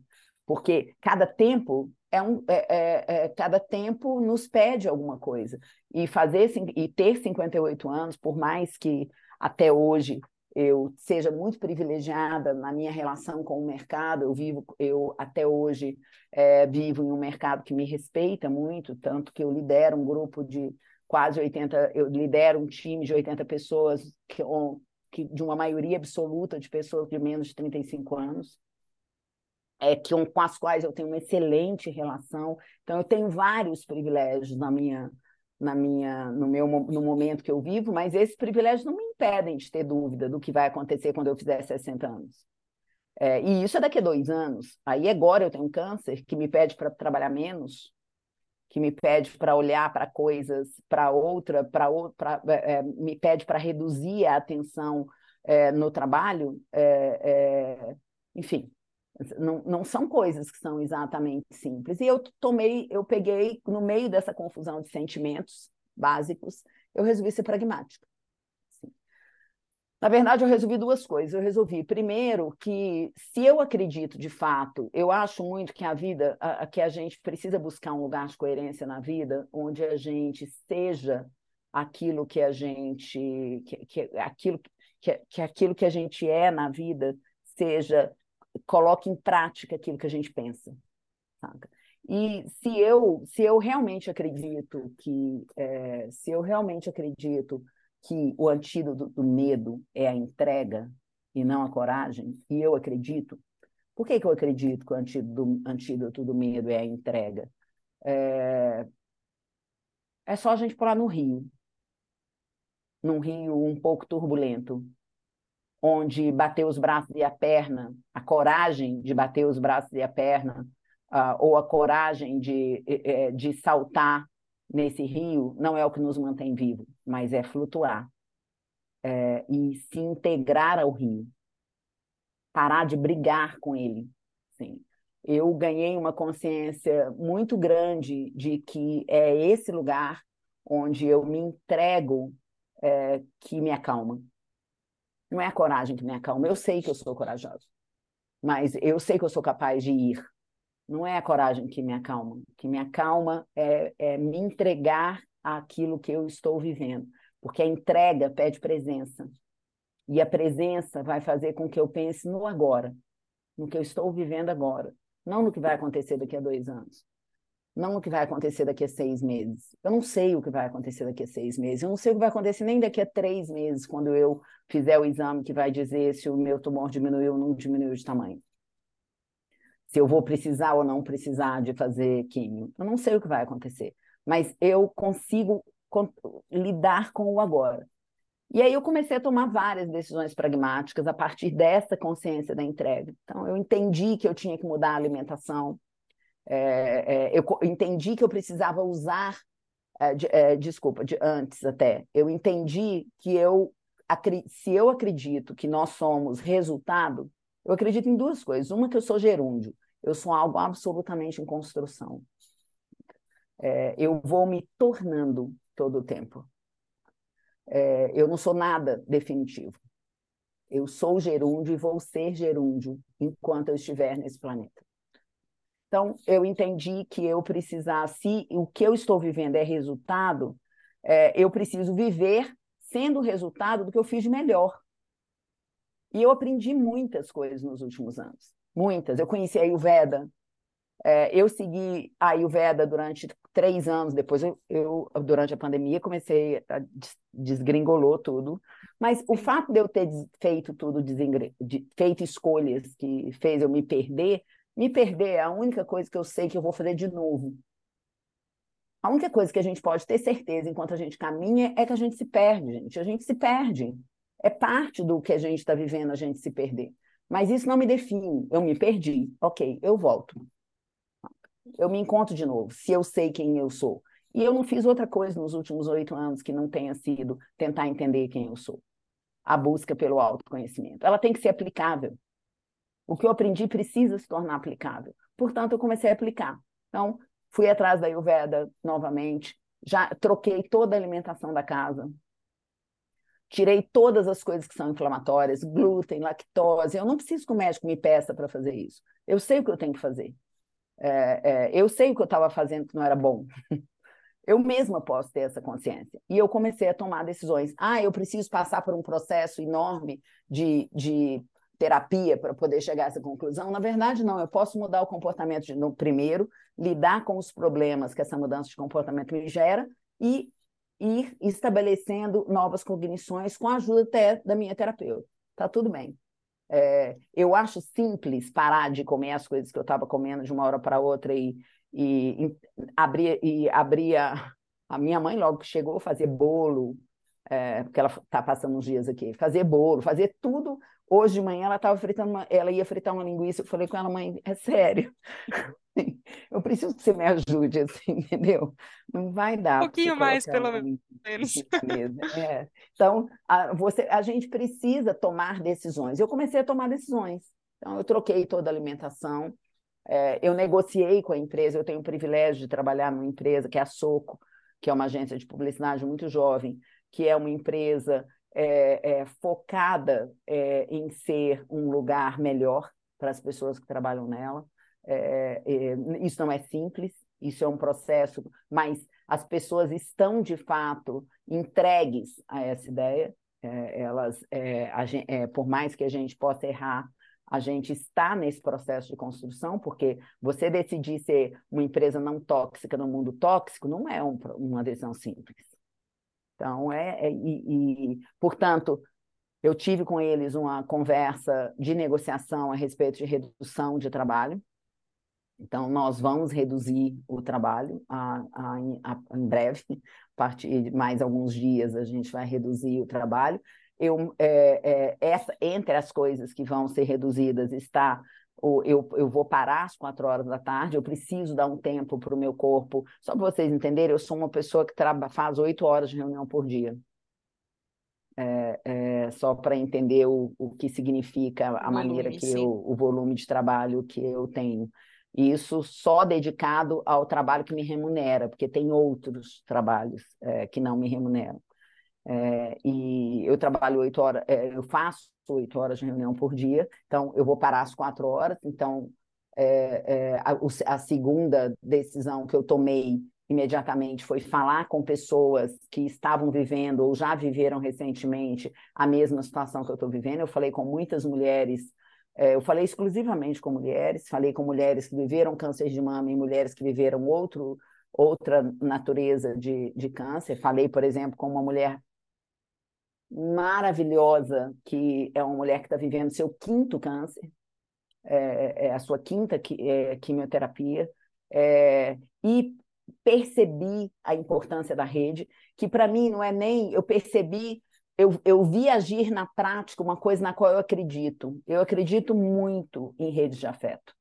porque cada tempo é um, é, é, é cada tempo nos pede alguma coisa. E fazer e ter 58 anos, por mais que até hoje eu seja muito privilegiada na minha relação com o mercado, eu vivo, eu até hoje é, vivo em um mercado que me respeita muito, tanto que eu lidero um grupo de quase 80, eu lidero um time de 80 pessoas que, que, de uma maioria absoluta de pessoas de menos de 35 anos, é, que, com as quais eu tenho uma excelente relação. Então, eu tenho vários privilégios na minha, na minha, no meu no momento que eu vivo, mas esses privilégios não me impedem de ter dúvida do que vai acontecer quando eu fizer 60 anos. É, e isso é daqui a dois anos. Aí agora eu tenho um câncer que me pede para trabalhar menos, que me pede para olhar para coisas, para outra, para é, é, me pede para reduzir a atenção é, no trabalho, é, é, enfim, não, não são coisas que são exatamente simples. E eu tomei, eu peguei no meio dessa confusão de sentimentos básicos, eu resolvi ser pragmática. Na verdade, eu resolvi duas coisas. Eu resolvi, primeiro, que se eu acredito de fato, eu acho muito que a vida, a, que a gente precisa buscar um lugar de coerência na vida, onde a gente seja aquilo que a gente, que, que aquilo que, que aquilo que a gente é na vida seja coloque em prática aquilo que a gente pensa. Saca? E se eu, se eu realmente acredito que, é, se eu realmente acredito que o antídoto do medo é a entrega e não a coragem, e eu acredito, por que, que eu acredito que o antídoto, antídoto do medo é a entrega? É, é só a gente pular no rio, num rio um pouco turbulento, onde bater os braços e a perna, a coragem de bater os braços e a perna, uh, ou a coragem de, eh, eh, de saltar nesse rio, não é o que nos mantém vivos, mas é flutuar é, e se integrar ao rio, parar de brigar com ele. Sim. Eu ganhei uma consciência muito grande de que é esse lugar onde eu me entrego é, que me acalma. Não é a coragem que me acalma. Eu sei que eu sou corajosa, mas eu sei que eu sou capaz de ir. Não é a coragem que me acalma. O que me acalma é, é me entregar àquilo que eu estou vivendo. Porque a entrega pede presença. E a presença vai fazer com que eu pense no agora, no que eu estou vivendo agora, não no que vai acontecer daqui a dois anos não o que vai acontecer daqui a seis meses. Eu não sei o que vai acontecer daqui a seis meses. Eu não sei o que vai acontecer nem daqui a três meses, quando eu fizer o exame que vai dizer se o meu tumor diminuiu ou não diminuiu de tamanho. Se eu vou precisar ou não precisar de fazer químio. Eu não sei o que vai acontecer. Mas eu consigo lidar com o agora. E aí eu comecei a tomar várias decisões pragmáticas a partir dessa consciência da entrega. Então, eu entendi que eu tinha que mudar a alimentação, é, é, eu entendi que eu precisava usar, é, de, é, desculpa, de antes até, eu entendi que eu, se eu acredito que nós somos resultado, eu acredito em duas coisas. Uma, que eu sou gerúndio, eu sou algo absolutamente em construção. É, eu vou me tornando todo o tempo. É, eu não sou nada definitivo. Eu sou gerúndio e vou ser gerúndio enquanto eu estiver nesse planeta. Então, eu entendi que eu precisasse, o que eu estou vivendo é resultado, é, eu preciso viver sendo o resultado do que eu fiz de melhor. E eu aprendi muitas coisas nos últimos anos. Muitas. Eu conheci a Ayurveda. É, eu segui a Ayurveda durante três anos. Depois, eu, eu durante a pandemia, comecei a desgringolou tudo. Mas o fato de eu ter feito tudo, feito escolhas que fez eu me perder, me perder é a única coisa que eu sei que eu vou fazer de novo. A única coisa que a gente pode ter certeza enquanto a gente caminha é que a gente se perde, gente. A gente se perde. É parte do que a gente está vivendo a gente se perder. Mas isso não me define. Eu me perdi. Ok, eu volto. Eu me encontro de novo, se eu sei quem eu sou. E eu não fiz outra coisa nos últimos oito anos que não tenha sido tentar entender quem eu sou. A busca pelo autoconhecimento. Ela tem que ser aplicável. O que eu aprendi precisa se tornar aplicável. Portanto, eu comecei a aplicar. Então, fui atrás da Ayurveda novamente, já troquei toda a alimentação da casa, tirei todas as coisas que são inflamatórias, glúten, lactose. Eu não preciso que o médico me peça para fazer isso. Eu sei o que eu tenho que fazer. É, é, eu sei o que eu estava fazendo que não era bom. Eu mesma posso ter essa consciência. E eu comecei a tomar decisões. Ah, eu preciso passar por um processo enorme de, de terapia para poder chegar a essa conclusão. Na verdade, não. Eu posso mudar o comportamento de, no primeiro, lidar com os problemas que essa mudança de comportamento me gera e ir estabelecendo novas cognições com a ajuda até da minha terapeuta. Tá tudo bem. É, eu acho simples parar de comer as coisas que eu estava comendo de uma hora para outra e, e, e abrir e abrir a, a minha mãe logo que chegou fazer bolo, é, porque ela está passando uns dias aqui, fazer bolo, fazer tudo Hoje de manhã ela estava fritando, uma, ela ia fritar uma linguiça. Eu falei com ela, mãe, é sério. Eu preciso que você me ajude, assim, entendeu? Não vai dar. Um pouquinho mais, pelo menos. É. Então, a, você, a gente precisa tomar decisões. Eu comecei a tomar decisões. Então, eu troquei toda a alimentação, é, eu negociei com a empresa, eu tenho o privilégio de trabalhar numa empresa que é a Soco, que é uma agência de publicidade muito jovem, que é uma empresa é, é, focada é, em ser um lugar melhor para as pessoas que trabalham nela. É, é, isso não é simples, isso é um processo, mas as pessoas estão de fato entregues a essa ideia. elas, gente, por mais que a gente possa errar, a gente está nesse processo de construção, porque você decidir ser uma empresa não tóxica no mundo tóxico não é um, uma decisão simples. Então, é, é e, e, portanto, eu tive com eles uma conversa de negociação a respeito de redução de trabalho. Então, nós vamos reduzir o trabalho a, a, a, em breve, a partir de mais alguns dias a gente vai reduzir o trabalho eu, é, é, essa, entre as coisas que vão ser reduzidas está eu, eu vou parar às quatro horas da tarde, eu preciso dar um tempo para o meu corpo. Só para vocês entenderem, eu sou uma pessoa que faz oito horas de reunião por dia. É, é, só para entender o, o que significa a volume, maneira que eu, o volume de trabalho que eu tenho. Isso só dedicado ao trabalho que me remunera, porque tem outros trabalhos é, que não me remuneram. É, e eu trabalho oito horas, é, eu faço oito horas de reunião por dia, então eu vou parar às quatro horas. Então, é, é a, a, segunda decisão que eu tomei imediatamente foi falar com pessoas que estavam vivendo ou já viveram recentemente a mesma situação que eu estou vivendo. Eu falei com muitas mulheres. É, eu falei exclusivamente com mulheres, falei com mulheres que viveram câncer de mama e mulheres que viveram outro, outra natureza de, de câncer. Falei, por exemplo, com uma mulher maravilhosa, que é uma mulher que está vivendo seu quinto câncer, é, é a sua quinta é, quimioterapia, é, e percebi a importância da rede, que para mim não é nem. Eu percebi, eu, eu vi agir na prática uma coisa na qual eu acredito. Eu acredito muito em redes de afeto.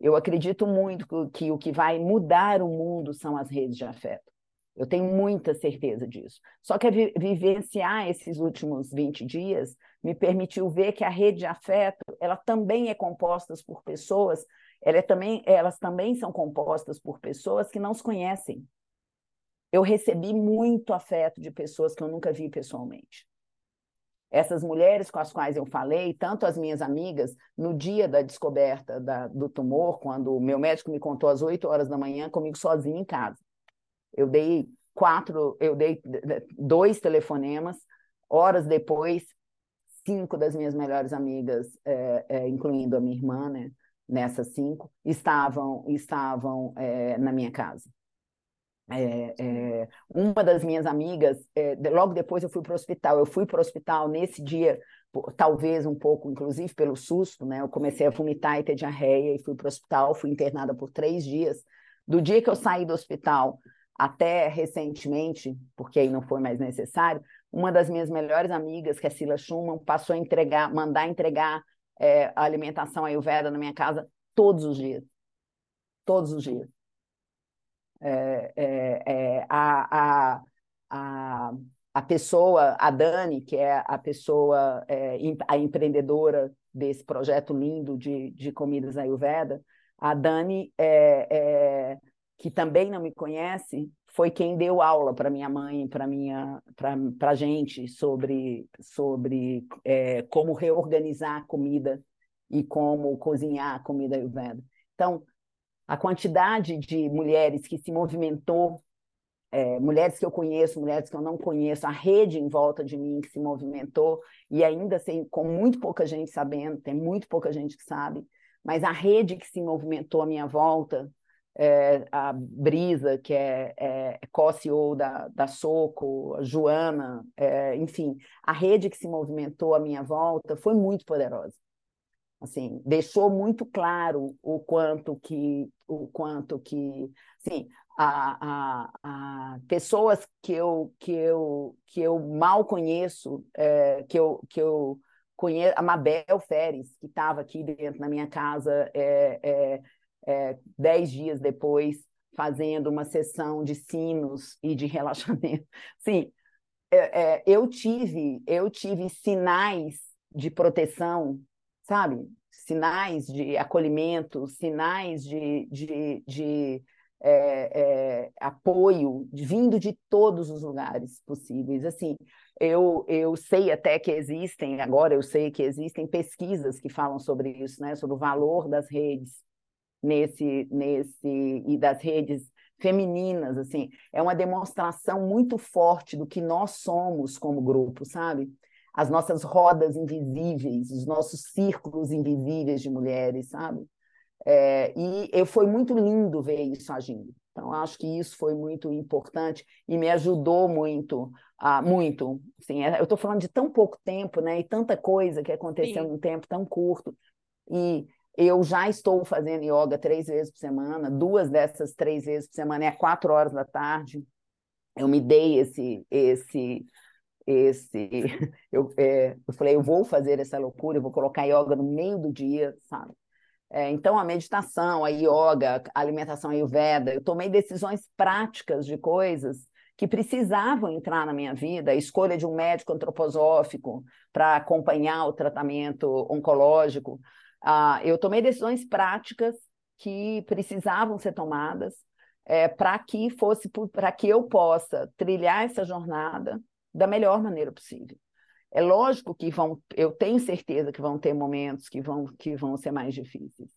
Eu acredito muito que, que o que vai mudar o mundo são as redes de afeto. Eu tenho muita certeza disso. Só que vi vivenciar esses últimos 20 dias me permitiu ver que a rede de afeto, ela também é composta por pessoas, ela é também, elas também são compostas por pessoas que não se conhecem. Eu recebi muito afeto de pessoas que eu nunca vi pessoalmente. Essas mulheres com as quais eu falei, tanto as minhas amigas, no dia da descoberta da, do tumor, quando o meu médico me contou às 8 horas da manhã, comigo sozinha em casa eu dei quatro, eu dei dois telefonemas. Horas depois, cinco das minhas melhores amigas, é, é, incluindo a minha irmã, né, nessas cinco, estavam estavam é, na minha casa. É, é, uma das minhas amigas, é, logo depois eu fui para o hospital. Eu fui para o hospital nesse dia, talvez um pouco, inclusive pelo susto, né? Eu comecei a vomitar e ter diarreia e fui para o hospital. Fui internada por três dias. Do dia que eu saí do hospital até recentemente, porque aí não foi mais necessário, uma das minhas melhores amigas, que é Sila Schumann, passou a entregar, mandar entregar é, a alimentação ayurveda na minha casa todos os dias. Todos os dias. É, é, é a, a, a, a pessoa, a Dani, que é a pessoa, é, a empreendedora desse projeto lindo de, de comidas ayurveda, a Dani é, é que também não me conhece, foi quem deu aula para minha mãe, para minha, para gente sobre sobre é, como reorganizar a comida e como cozinhar a comida ayurveda. Então, a quantidade de mulheres que se movimentou, é, mulheres que eu conheço, mulheres que eu não conheço, a rede em volta de mim que se movimentou e ainda assim com muito pouca gente sabendo, tem muito pouca gente que sabe, mas a rede que se movimentou à minha volta é, a Brisa, que é, é co-CEO da, da Soco, a Joana, é, enfim, a rede que se movimentou à minha volta foi muito poderosa. Assim, deixou muito claro o quanto que, o quanto que, assim, a, a, a pessoas que eu, que eu, que eu mal conheço, é, que eu, que eu conheço, a Mabel Feres, que estava aqui dentro na minha casa, é, é dez dias depois fazendo uma sessão de sinos e de relaxamento. Sim, é, é, eu tive eu tive sinais de proteção, sabe? Sinais de acolhimento, sinais de, de, de é, é, apoio vindo de todos os lugares possíveis. Assim, eu, eu sei até que existem, agora eu sei que existem pesquisas que falam sobre isso, né? Sobre o valor das redes nesse, nesse e das redes femininas, assim, é uma demonstração muito forte do que nós somos como grupo, sabe? As nossas rodas invisíveis, os nossos círculos invisíveis de mulheres, sabe? É, e eu, foi muito lindo ver isso agindo. Então, acho que isso foi muito importante e me ajudou muito, uh, muito. Assim, é, eu estou falando de tão pouco tempo, né? E tanta coisa que aconteceu Sim. num tempo tão curto. E eu já estou fazendo yoga três vezes por semana, duas dessas três vezes por semana é quatro horas da tarde. Eu me dei esse, esse, esse. Eu, é, eu falei, eu vou fazer essa loucura, eu vou colocar yoga no meio do dia, sabe? É, então, a meditação, a yoga, a alimentação ayurveda, eu tomei decisões práticas de coisas que precisavam entrar na minha vida, a escolha de um médico antroposófico para acompanhar o tratamento oncológico, ah, eu tomei decisões práticas que precisavam ser tomadas é, para que fosse para que eu possa trilhar essa jornada da melhor maneira possível. É lógico que vão, eu tenho certeza que vão ter momentos que vão que vão ser mais difíceis,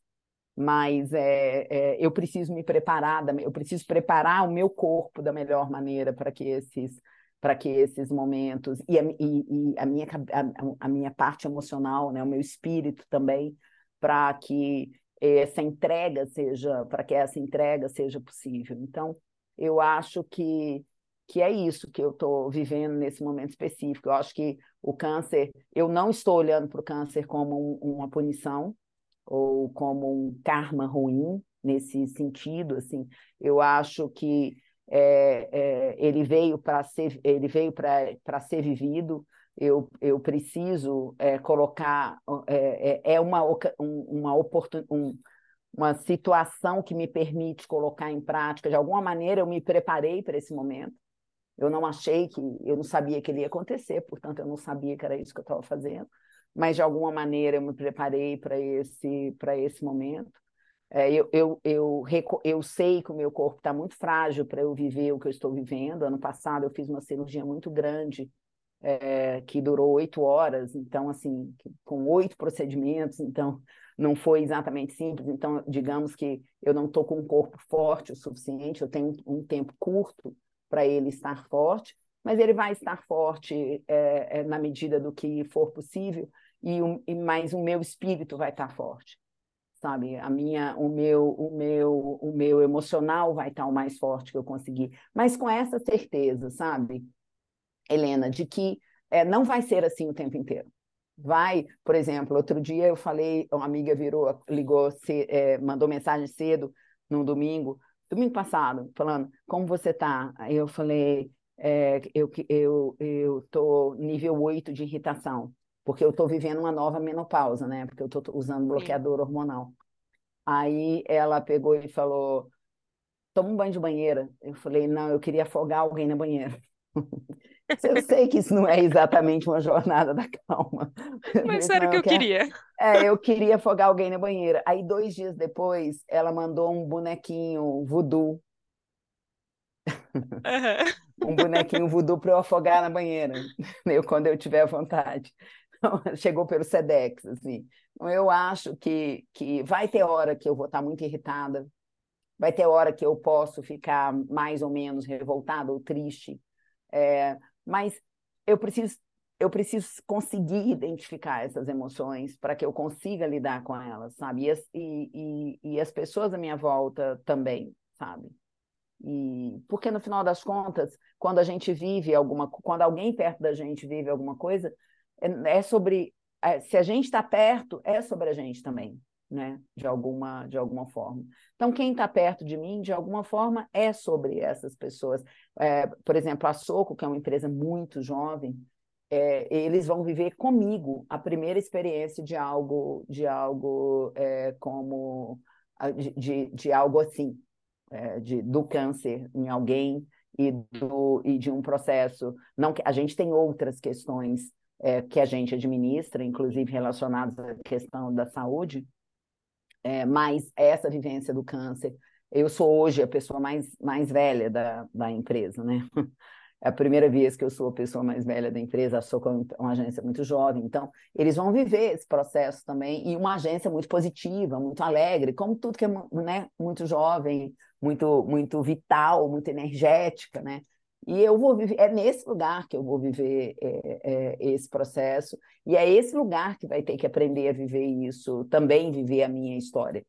mas é, é, eu preciso me preparar, eu preciso preparar o meu corpo da melhor maneira para que esses para que esses momentos e a, e, e a minha a, a, minha parte emocional, né, o meu espírito também para que essa entrega seja, para que essa entrega seja possível. Então, eu acho que que é isso que eu estou vivendo nesse momento específico. Eu acho que o câncer, eu não estou olhando para o câncer como um, uma punição ou como um karma ruim nesse sentido. Assim, eu acho que é, é, ele veio para ser ele veio para ser vivido eu, eu preciso é, colocar é, é, uma, uma, oportun, um, uma situação que me permite colocar em prática. De alguma maneira, eu me preparei para esse momento. Eu não achei que, eu não sabia que ele ia acontecer, portanto, eu não sabia que era isso que eu estava fazendo. Mas, de alguma maneira, eu me preparei para esse, para esse momento. É, eu, eu, eu, eu sei que o meu corpo está muito frágil para eu viver o que eu estou vivendo. Ano passado, eu fiz uma cirurgia muito grande é, que durou oito horas, então, assim, com oito procedimentos, então, não foi exatamente simples. Então, digamos que eu não estou com um corpo forte o suficiente, eu tenho um tempo curto para ele estar forte, mas ele vai estar forte é, é, na medida do que for possível, e, um, e mais o meu espírito vai estar forte sabe? A minha, o meu, o meu, o meu emocional vai estar o mais forte que eu conseguir, mas com essa certeza, sabe? Helena, de que é, não vai ser assim o tempo inteiro. Vai, por exemplo, outro dia eu falei, uma amiga virou, ligou, se, é, mandou mensagem cedo, num domingo, domingo passado, falando, como você está? Aí eu falei, é, eu eu eu tô nível 8 de irritação, porque eu estou vivendo uma nova menopausa, né? Porque eu estou usando bloqueador hormonal. Aí ela pegou e falou, toma um banho de banheira. Eu falei, não, eu queria afogar alguém na banheira. Eu sei que isso não é exatamente uma jornada da calma. Mas era o que eu queria. É, eu queria afogar alguém na banheira. Aí, dois dias depois, ela mandou um bonequinho voodoo. Uhum. um bonequinho voodoo para eu afogar na banheira, eu, quando eu tiver vontade. Então, chegou pelo Sedex, assim. Então, eu acho que, que vai ter hora que eu vou estar muito irritada, vai ter hora que eu posso ficar mais ou menos revoltada ou triste, é, mas eu preciso eu preciso conseguir identificar essas emoções para que eu consiga lidar com elas, sabe? E as, e, e, e as pessoas à minha volta também, sabe? E porque no final das contas, quando a gente vive alguma, quando alguém perto da gente vive alguma coisa, é, é sobre é, se a gente está perto, é sobre a gente também, né? De alguma, de alguma forma. Então, quem está perto de mim, de alguma forma, é sobre essas pessoas. É, por exemplo, a Soco, que é uma empresa muito jovem, é, eles vão viver comigo a primeira experiência de algo, de algo é, como de, de, de algo assim, é, de, do câncer em alguém e, do, e de um processo. Não a gente tem outras questões é, que a gente administra, inclusive relacionadas à questão da saúde, é, mas essa vivência do câncer. Eu sou hoje a pessoa mais, mais velha da, da empresa, né? É a primeira vez que eu sou a pessoa mais velha da empresa, sou com uma agência muito jovem, então eles vão viver esse processo também, e uma agência muito positiva, muito alegre, como tudo que é né, muito jovem, muito, muito vital, muito energética, né? E eu vou viver, é nesse lugar que eu vou viver é, é, esse processo, e é esse lugar que vai ter que aprender a viver isso, também viver a minha história.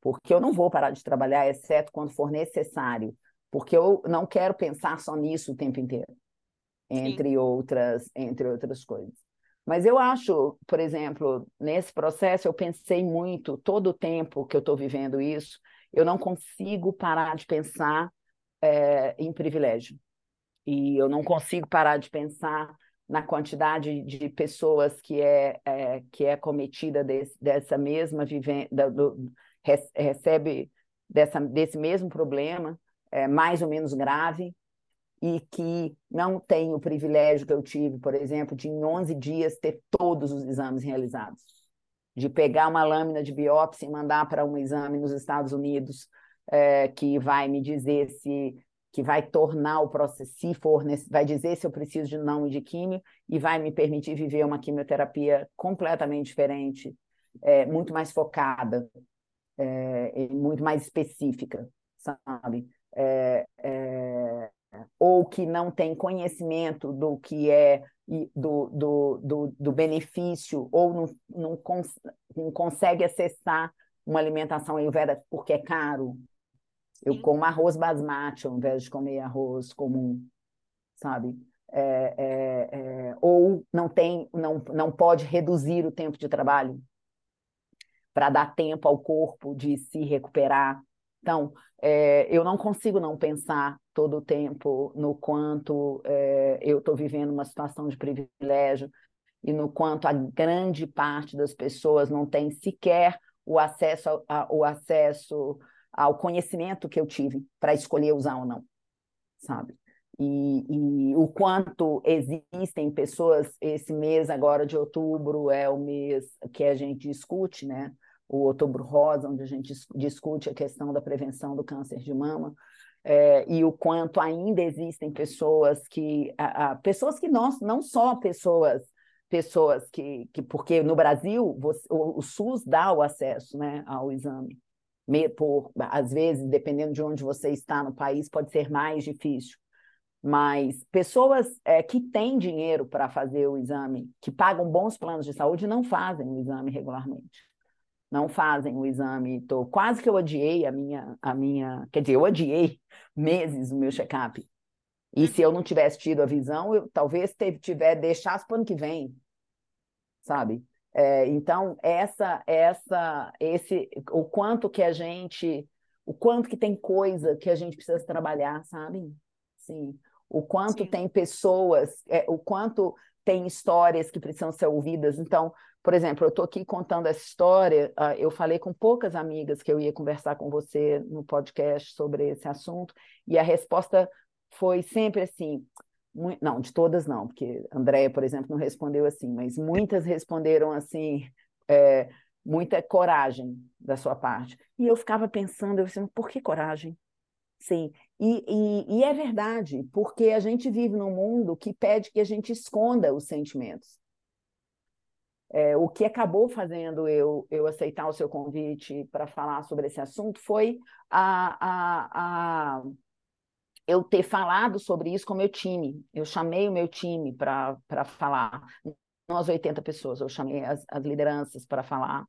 Porque eu não vou parar de trabalhar, exceto quando for necessário, porque eu não quero pensar só nisso o tempo inteiro, entre outras, entre outras coisas. Mas eu acho, por exemplo, nesse processo eu pensei muito, todo o tempo que eu estou vivendo isso, eu não consigo parar de pensar é, em privilégio. E eu não consigo parar de pensar na quantidade de pessoas que é, é que é cometida desse, dessa mesma vivência, recebe dessa, desse mesmo problema, é, mais ou menos grave, e que não tem o privilégio que eu tive, por exemplo, de em 11 dias ter todos os exames realizados. De pegar uma lâmina de biópsia e mandar para um exame nos Estados Unidos, é, que vai me dizer se que vai tornar o processo, se for, vai dizer se eu preciso de não e de químio, e vai me permitir viver uma quimioterapia completamente diferente, é, muito mais focada, é, muito mais específica, sabe? É, é, ou que não tem conhecimento do que é do, do, do, do benefício, ou não, não, cons não consegue acessar uma alimentação ayurveda porque é caro, eu Sim. como arroz basmati ao invés de comer arroz comum, sabe? É, é, é, ou não tem, não, não pode reduzir o tempo de trabalho para dar tempo ao corpo de se recuperar. Então, é, eu não consigo não pensar todo o tempo no quanto é, eu estou vivendo uma situação de privilégio e no quanto a grande parte das pessoas não tem sequer o acesso, a, o acesso ao conhecimento que eu tive para escolher usar ou não, sabe? E, e, o quanto existem pessoas, esse mês agora de outubro é o mês que a gente discute, né? O outubro rosa, onde a gente discute a questão da prevenção do câncer de mama, é, e o quanto ainda existem pessoas que, a, a, pessoas que nós, não só pessoas, pessoas que, que porque no Brasil você, o, o SUS dá o acesso, né, ao exame, por, às vezes, dependendo de onde você está no país, pode ser mais difícil. Mas pessoas é, que têm dinheiro para fazer o exame, que pagam bons planos de saúde, não fazem o exame regularmente. Não fazem o exame. Tô, quase que eu odiei a minha, a minha. Quer dizer, eu odiei meses o meu check-up. E se eu não tivesse tido a visão, eu talvez tiver deixasse para o ano que vem, sabe? É, então, essa, essa, esse, o quanto que a gente, o quanto que tem coisa que a gente precisa trabalhar, sabe? Sim. O quanto Sim. tem pessoas, é, o quanto tem histórias que precisam ser ouvidas. Então, por exemplo, eu estou aqui contando essa história, uh, eu falei com poucas amigas que eu ia conversar com você no podcast sobre esse assunto, e a resposta foi sempre assim: não, de todas não, porque Andréia, por exemplo, não respondeu assim, mas muitas responderam assim, é, muita coragem da sua parte. E eu ficava pensando, eu assim, por que coragem? Sim, e, e, e, é verdade, porque a gente vive num mundo que pede que a gente esconda os sentimentos. É, o que acabou fazendo eu, eu aceitar o seu convite para falar sobre esse assunto foi a, a, a eu ter falado sobre isso com o meu time. Eu chamei o meu time para falar, não as 80 pessoas, eu chamei as, as lideranças para falar,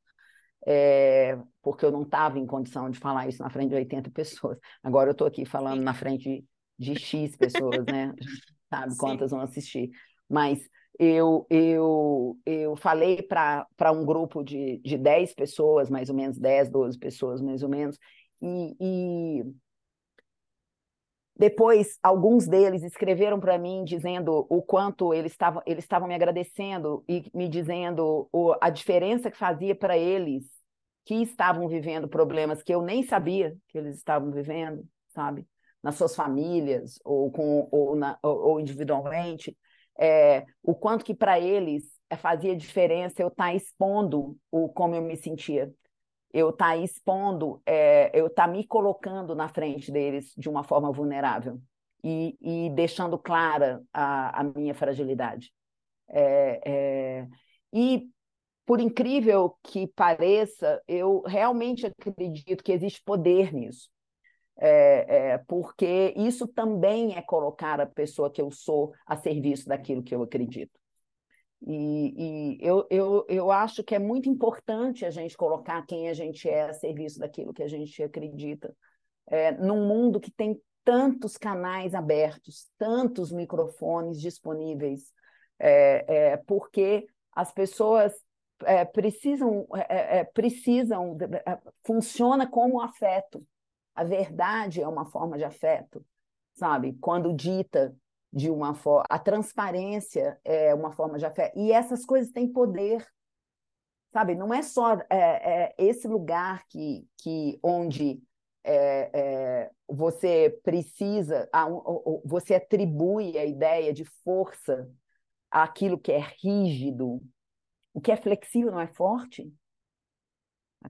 é, porque eu não estava em condição de falar isso na frente de 80 pessoas. Agora eu estou aqui falando na frente de X pessoas, né? Sabe Sim. quantas vão assistir. Mas eu, eu, eu falei para um grupo de, de 10 pessoas, mais ou menos, 10, 12 pessoas, mais ou menos, e, e depois, alguns deles escreveram para mim dizendo o quanto eles estavam eles estavam me agradecendo e me dizendo o, a diferença que fazia para eles que estavam vivendo problemas que eu nem sabia que eles estavam vivendo, sabe? Nas suas famílias ou, com, ou, na, ou, ou individualmente, é, o quanto que para eles fazia diferença eu estar tá expondo o como eu me sentia, eu estar tá expondo, é, eu estar tá me colocando na frente deles de uma forma vulnerável e, e deixando clara a, a minha fragilidade. É, é, e por incrível que pareça, eu realmente acredito que existe poder nisso. É, é, porque isso também é colocar a pessoa que eu sou a serviço daquilo que eu acredito. E, e eu, eu, eu acho que é muito importante a gente colocar quem a gente é a serviço daquilo que a gente acredita. É, num mundo que tem tantos canais abertos, tantos microfones disponíveis, é, é, porque as pessoas precisam, precisam, funciona como afeto. A verdade é uma forma de afeto, sabe? Quando dita de uma forma, a transparência é uma forma de afeto. E essas coisas têm poder, sabe? Não é só esse lugar que, que onde você precisa, você atribui a ideia de força àquilo que é rígido, o que é flexível não é forte?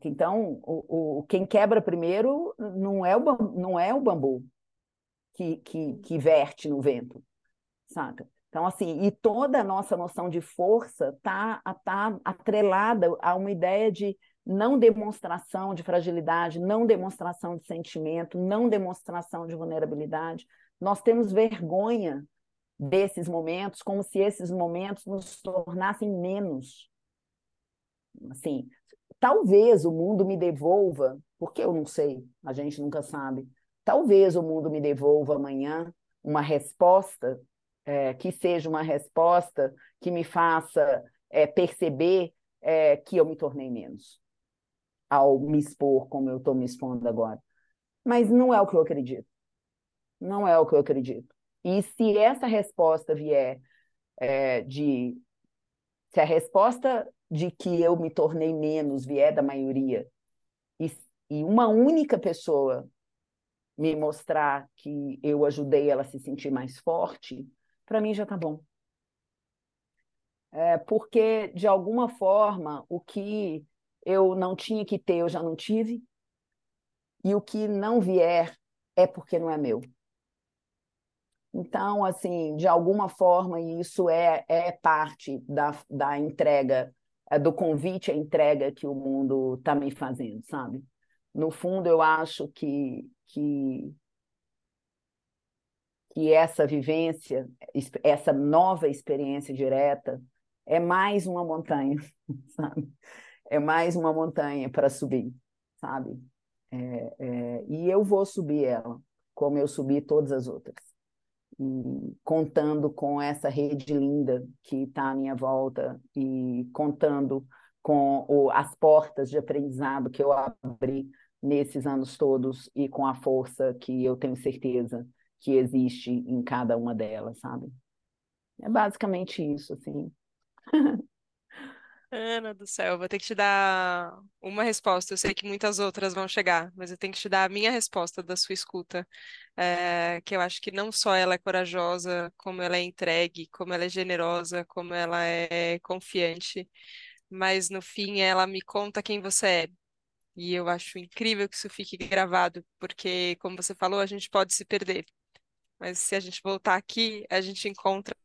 Então, o, o, quem quebra primeiro não é o, não é o bambu que, que, que verte no vento, saca? Então, assim, e toda a nossa noção de força está tá atrelada a uma ideia de não demonstração de fragilidade, não demonstração de sentimento, não demonstração de vulnerabilidade. Nós temos vergonha desses momentos, como se esses momentos nos tornassem menos assim, talvez o mundo me devolva, porque eu não sei, a gente nunca sabe. Talvez o mundo me devolva amanhã uma resposta é, que seja uma resposta que me faça é, perceber é, que eu me tornei menos ao me expor como eu estou me expondo agora. Mas não é o que eu acredito. Não é o que eu acredito. E se essa resposta vier de. Se a resposta de que eu me tornei menos, vier da maioria, e, e uma única pessoa me mostrar que eu ajudei ela a se sentir mais forte, para mim já está bom. É, porque, de alguma forma, o que eu não tinha que ter, eu já não tive, e o que não vier é porque não é meu. Então, assim, de alguma forma, isso é, é parte da, da entrega é do convite à entrega que o mundo está me fazendo, sabe? No fundo, eu acho que, que, que essa vivência, essa nova experiência direta, é mais uma montanha, sabe? É mais uma montanha para subir, sabe? É, é, e eu vou subir ela, como eu subi todas as outras e contando com essa rede linda que está à minha volta e contando com o, as portas de aprendizado que eu abri nesses anos todos e com a força que eu tenho certeza que existe em cada uma delas, sabe? É basicamente isso, assim. Ana do céu, vou ter que te dar uma resposta. Eu sei que muitas outras vão chegar, mas eu tenho que te dar a minha resposta da sua escuta. É, que eu acho que não só ela é corajosa, como ela é entregue, como ela é generosa, como ela é confiante, mas no fim ela me conta quem você é. E eu acho incrível que isso fique gravado, porque, como você falou, a gente pode se perder. Mas se a gente voltar aqui, a gente encontra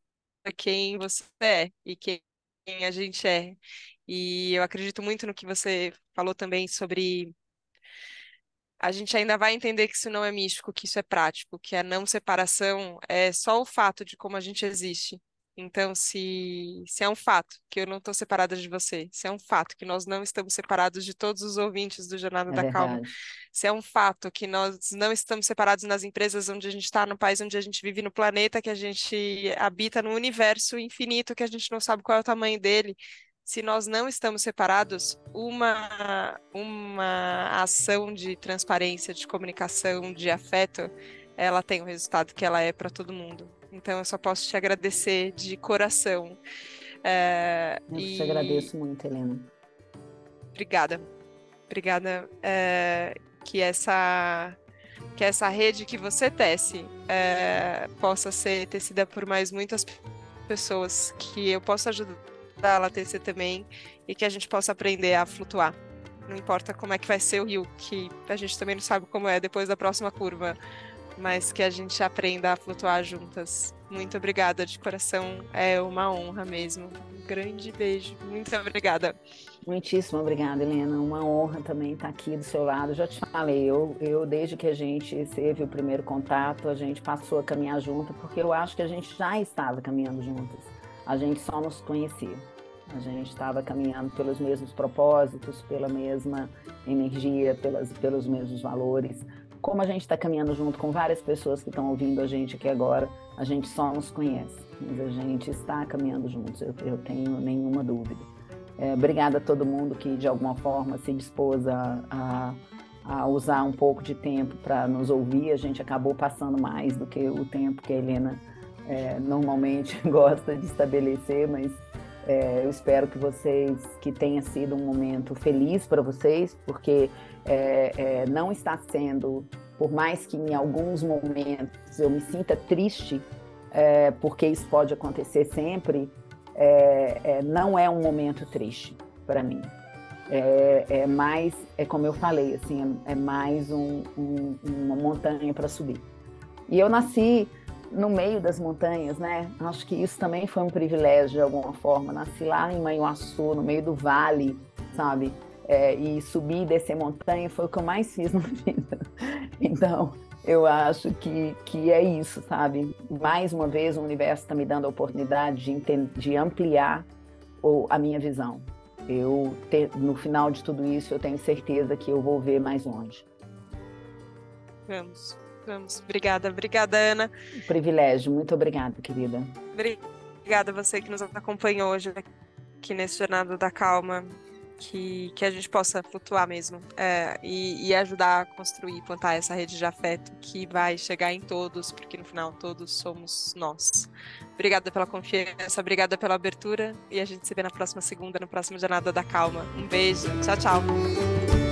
quem você é e quem a gente é. E eu acredito muito no que você falou também sobre. A gente ainda vai entender que isso não é místico, que isso é prático, que a não separação é só o fato de como a gente existe. Então, se, se é um fato que eu não estou separada de você, se é um fato que nós não estamos separados de todos os ouvintes do Jornada É da Calma, verdade. se é um fato que nós não estamos separados nas empresas onde a gente está, no país onde a gente vive, no planeta que a gente habita, no universo infinito que a gente não sabe qual é o tamanho dele, se nós não estamos separados, uma, uma ação de transparência, de comunicação, de afeto, ela tem o resultado que ela é para todo mundo. Então, eu só posso te agradecer de coração. É, Eu te e agradeço muito, Helena. obrigada. Obrigada. É, que essa que essa rede que você tece é, possa ser tecida por mais muitas pessoas, que eu possa ajudar ela a tecer também e que a gente possa aprender a flutuar. Não importa como é que vai ser o rio, que a gente também não sabe como é depois da próxima curva, mas que a gente aprenda a flutuar juntas. Muito obrigada de coração, é uma honra mesmo. Um grande beijo, muito obrigada. Muitíssimo obrigada, Helena. Uma honra também estar aqui do seu lado. Já te falei, eu, eu desde que a gente teve o primeiro contato, a gente passou a caminhar junto, porque eu acho que a gente já estava caminhando juntas. A gente só nos conhecia. A gente estava caminhando pelos mesmos propósitos, pela mesma energia, pelas, pelos mesmos valores. Como a gente está caminhando junto com várias pessoas que estão ouvindo a gente aqui agora, a gente só nos conhece, mas a gente está caminhando juntos, eu, eu tenho nenhuma dúvida. É, obrigada a todo mundo que de alguma forma se dispôs a, a, a usar um pouco de tempo para nos ouvir. A gente acabou passando mais do que o tempo que a Helena é, normalmente gosta de estabelecer, mas é, eu espero que vocês, que tenha sido um momento feliz para vocês, porque é, é, não está sendo, por mais que em alguns momentos eu me sinta triste, é, porque isso pode acontecer sempre, é, é, não é um momento triste para mim. É, mais, é como eu falei, assim, é, mais um, um, uma montanha para subir. E eu nasci no meio das montanhas, né? Acho que isso também foi um privilégio de alguma forma. Nasci lá em Manhuaçu, no meio do vale, sabe? É, e subir e descer montanha foi o que eu mais fiz na vida. Então, eu acho que, que é isso, sabe? Mais uma vez, o universo está me dando a oportunidade de, de ampliar o, a minha visão. Eu, ter, no final de tudo isso, eu tenho certeza que eu vou ver mais longe. Vamos. Vamos. Obrigada, obrigada, Ana. privilégio, muito obrigada, querida. Obrigada a você que nos acompanhou hoje aqui nesse Jornada da Calma. Que, que a gente possa flutuar mesmo é, e, e, ajudar a construir, plantar essa rede de afeto que vai chegar em todos, porque no final todos somos nós. Obrigada pela confiança, obrigada pela abertura e a gente se vê na próxima segunda, no próximo Jornada da Calma. Um beijo, tchau, tchau.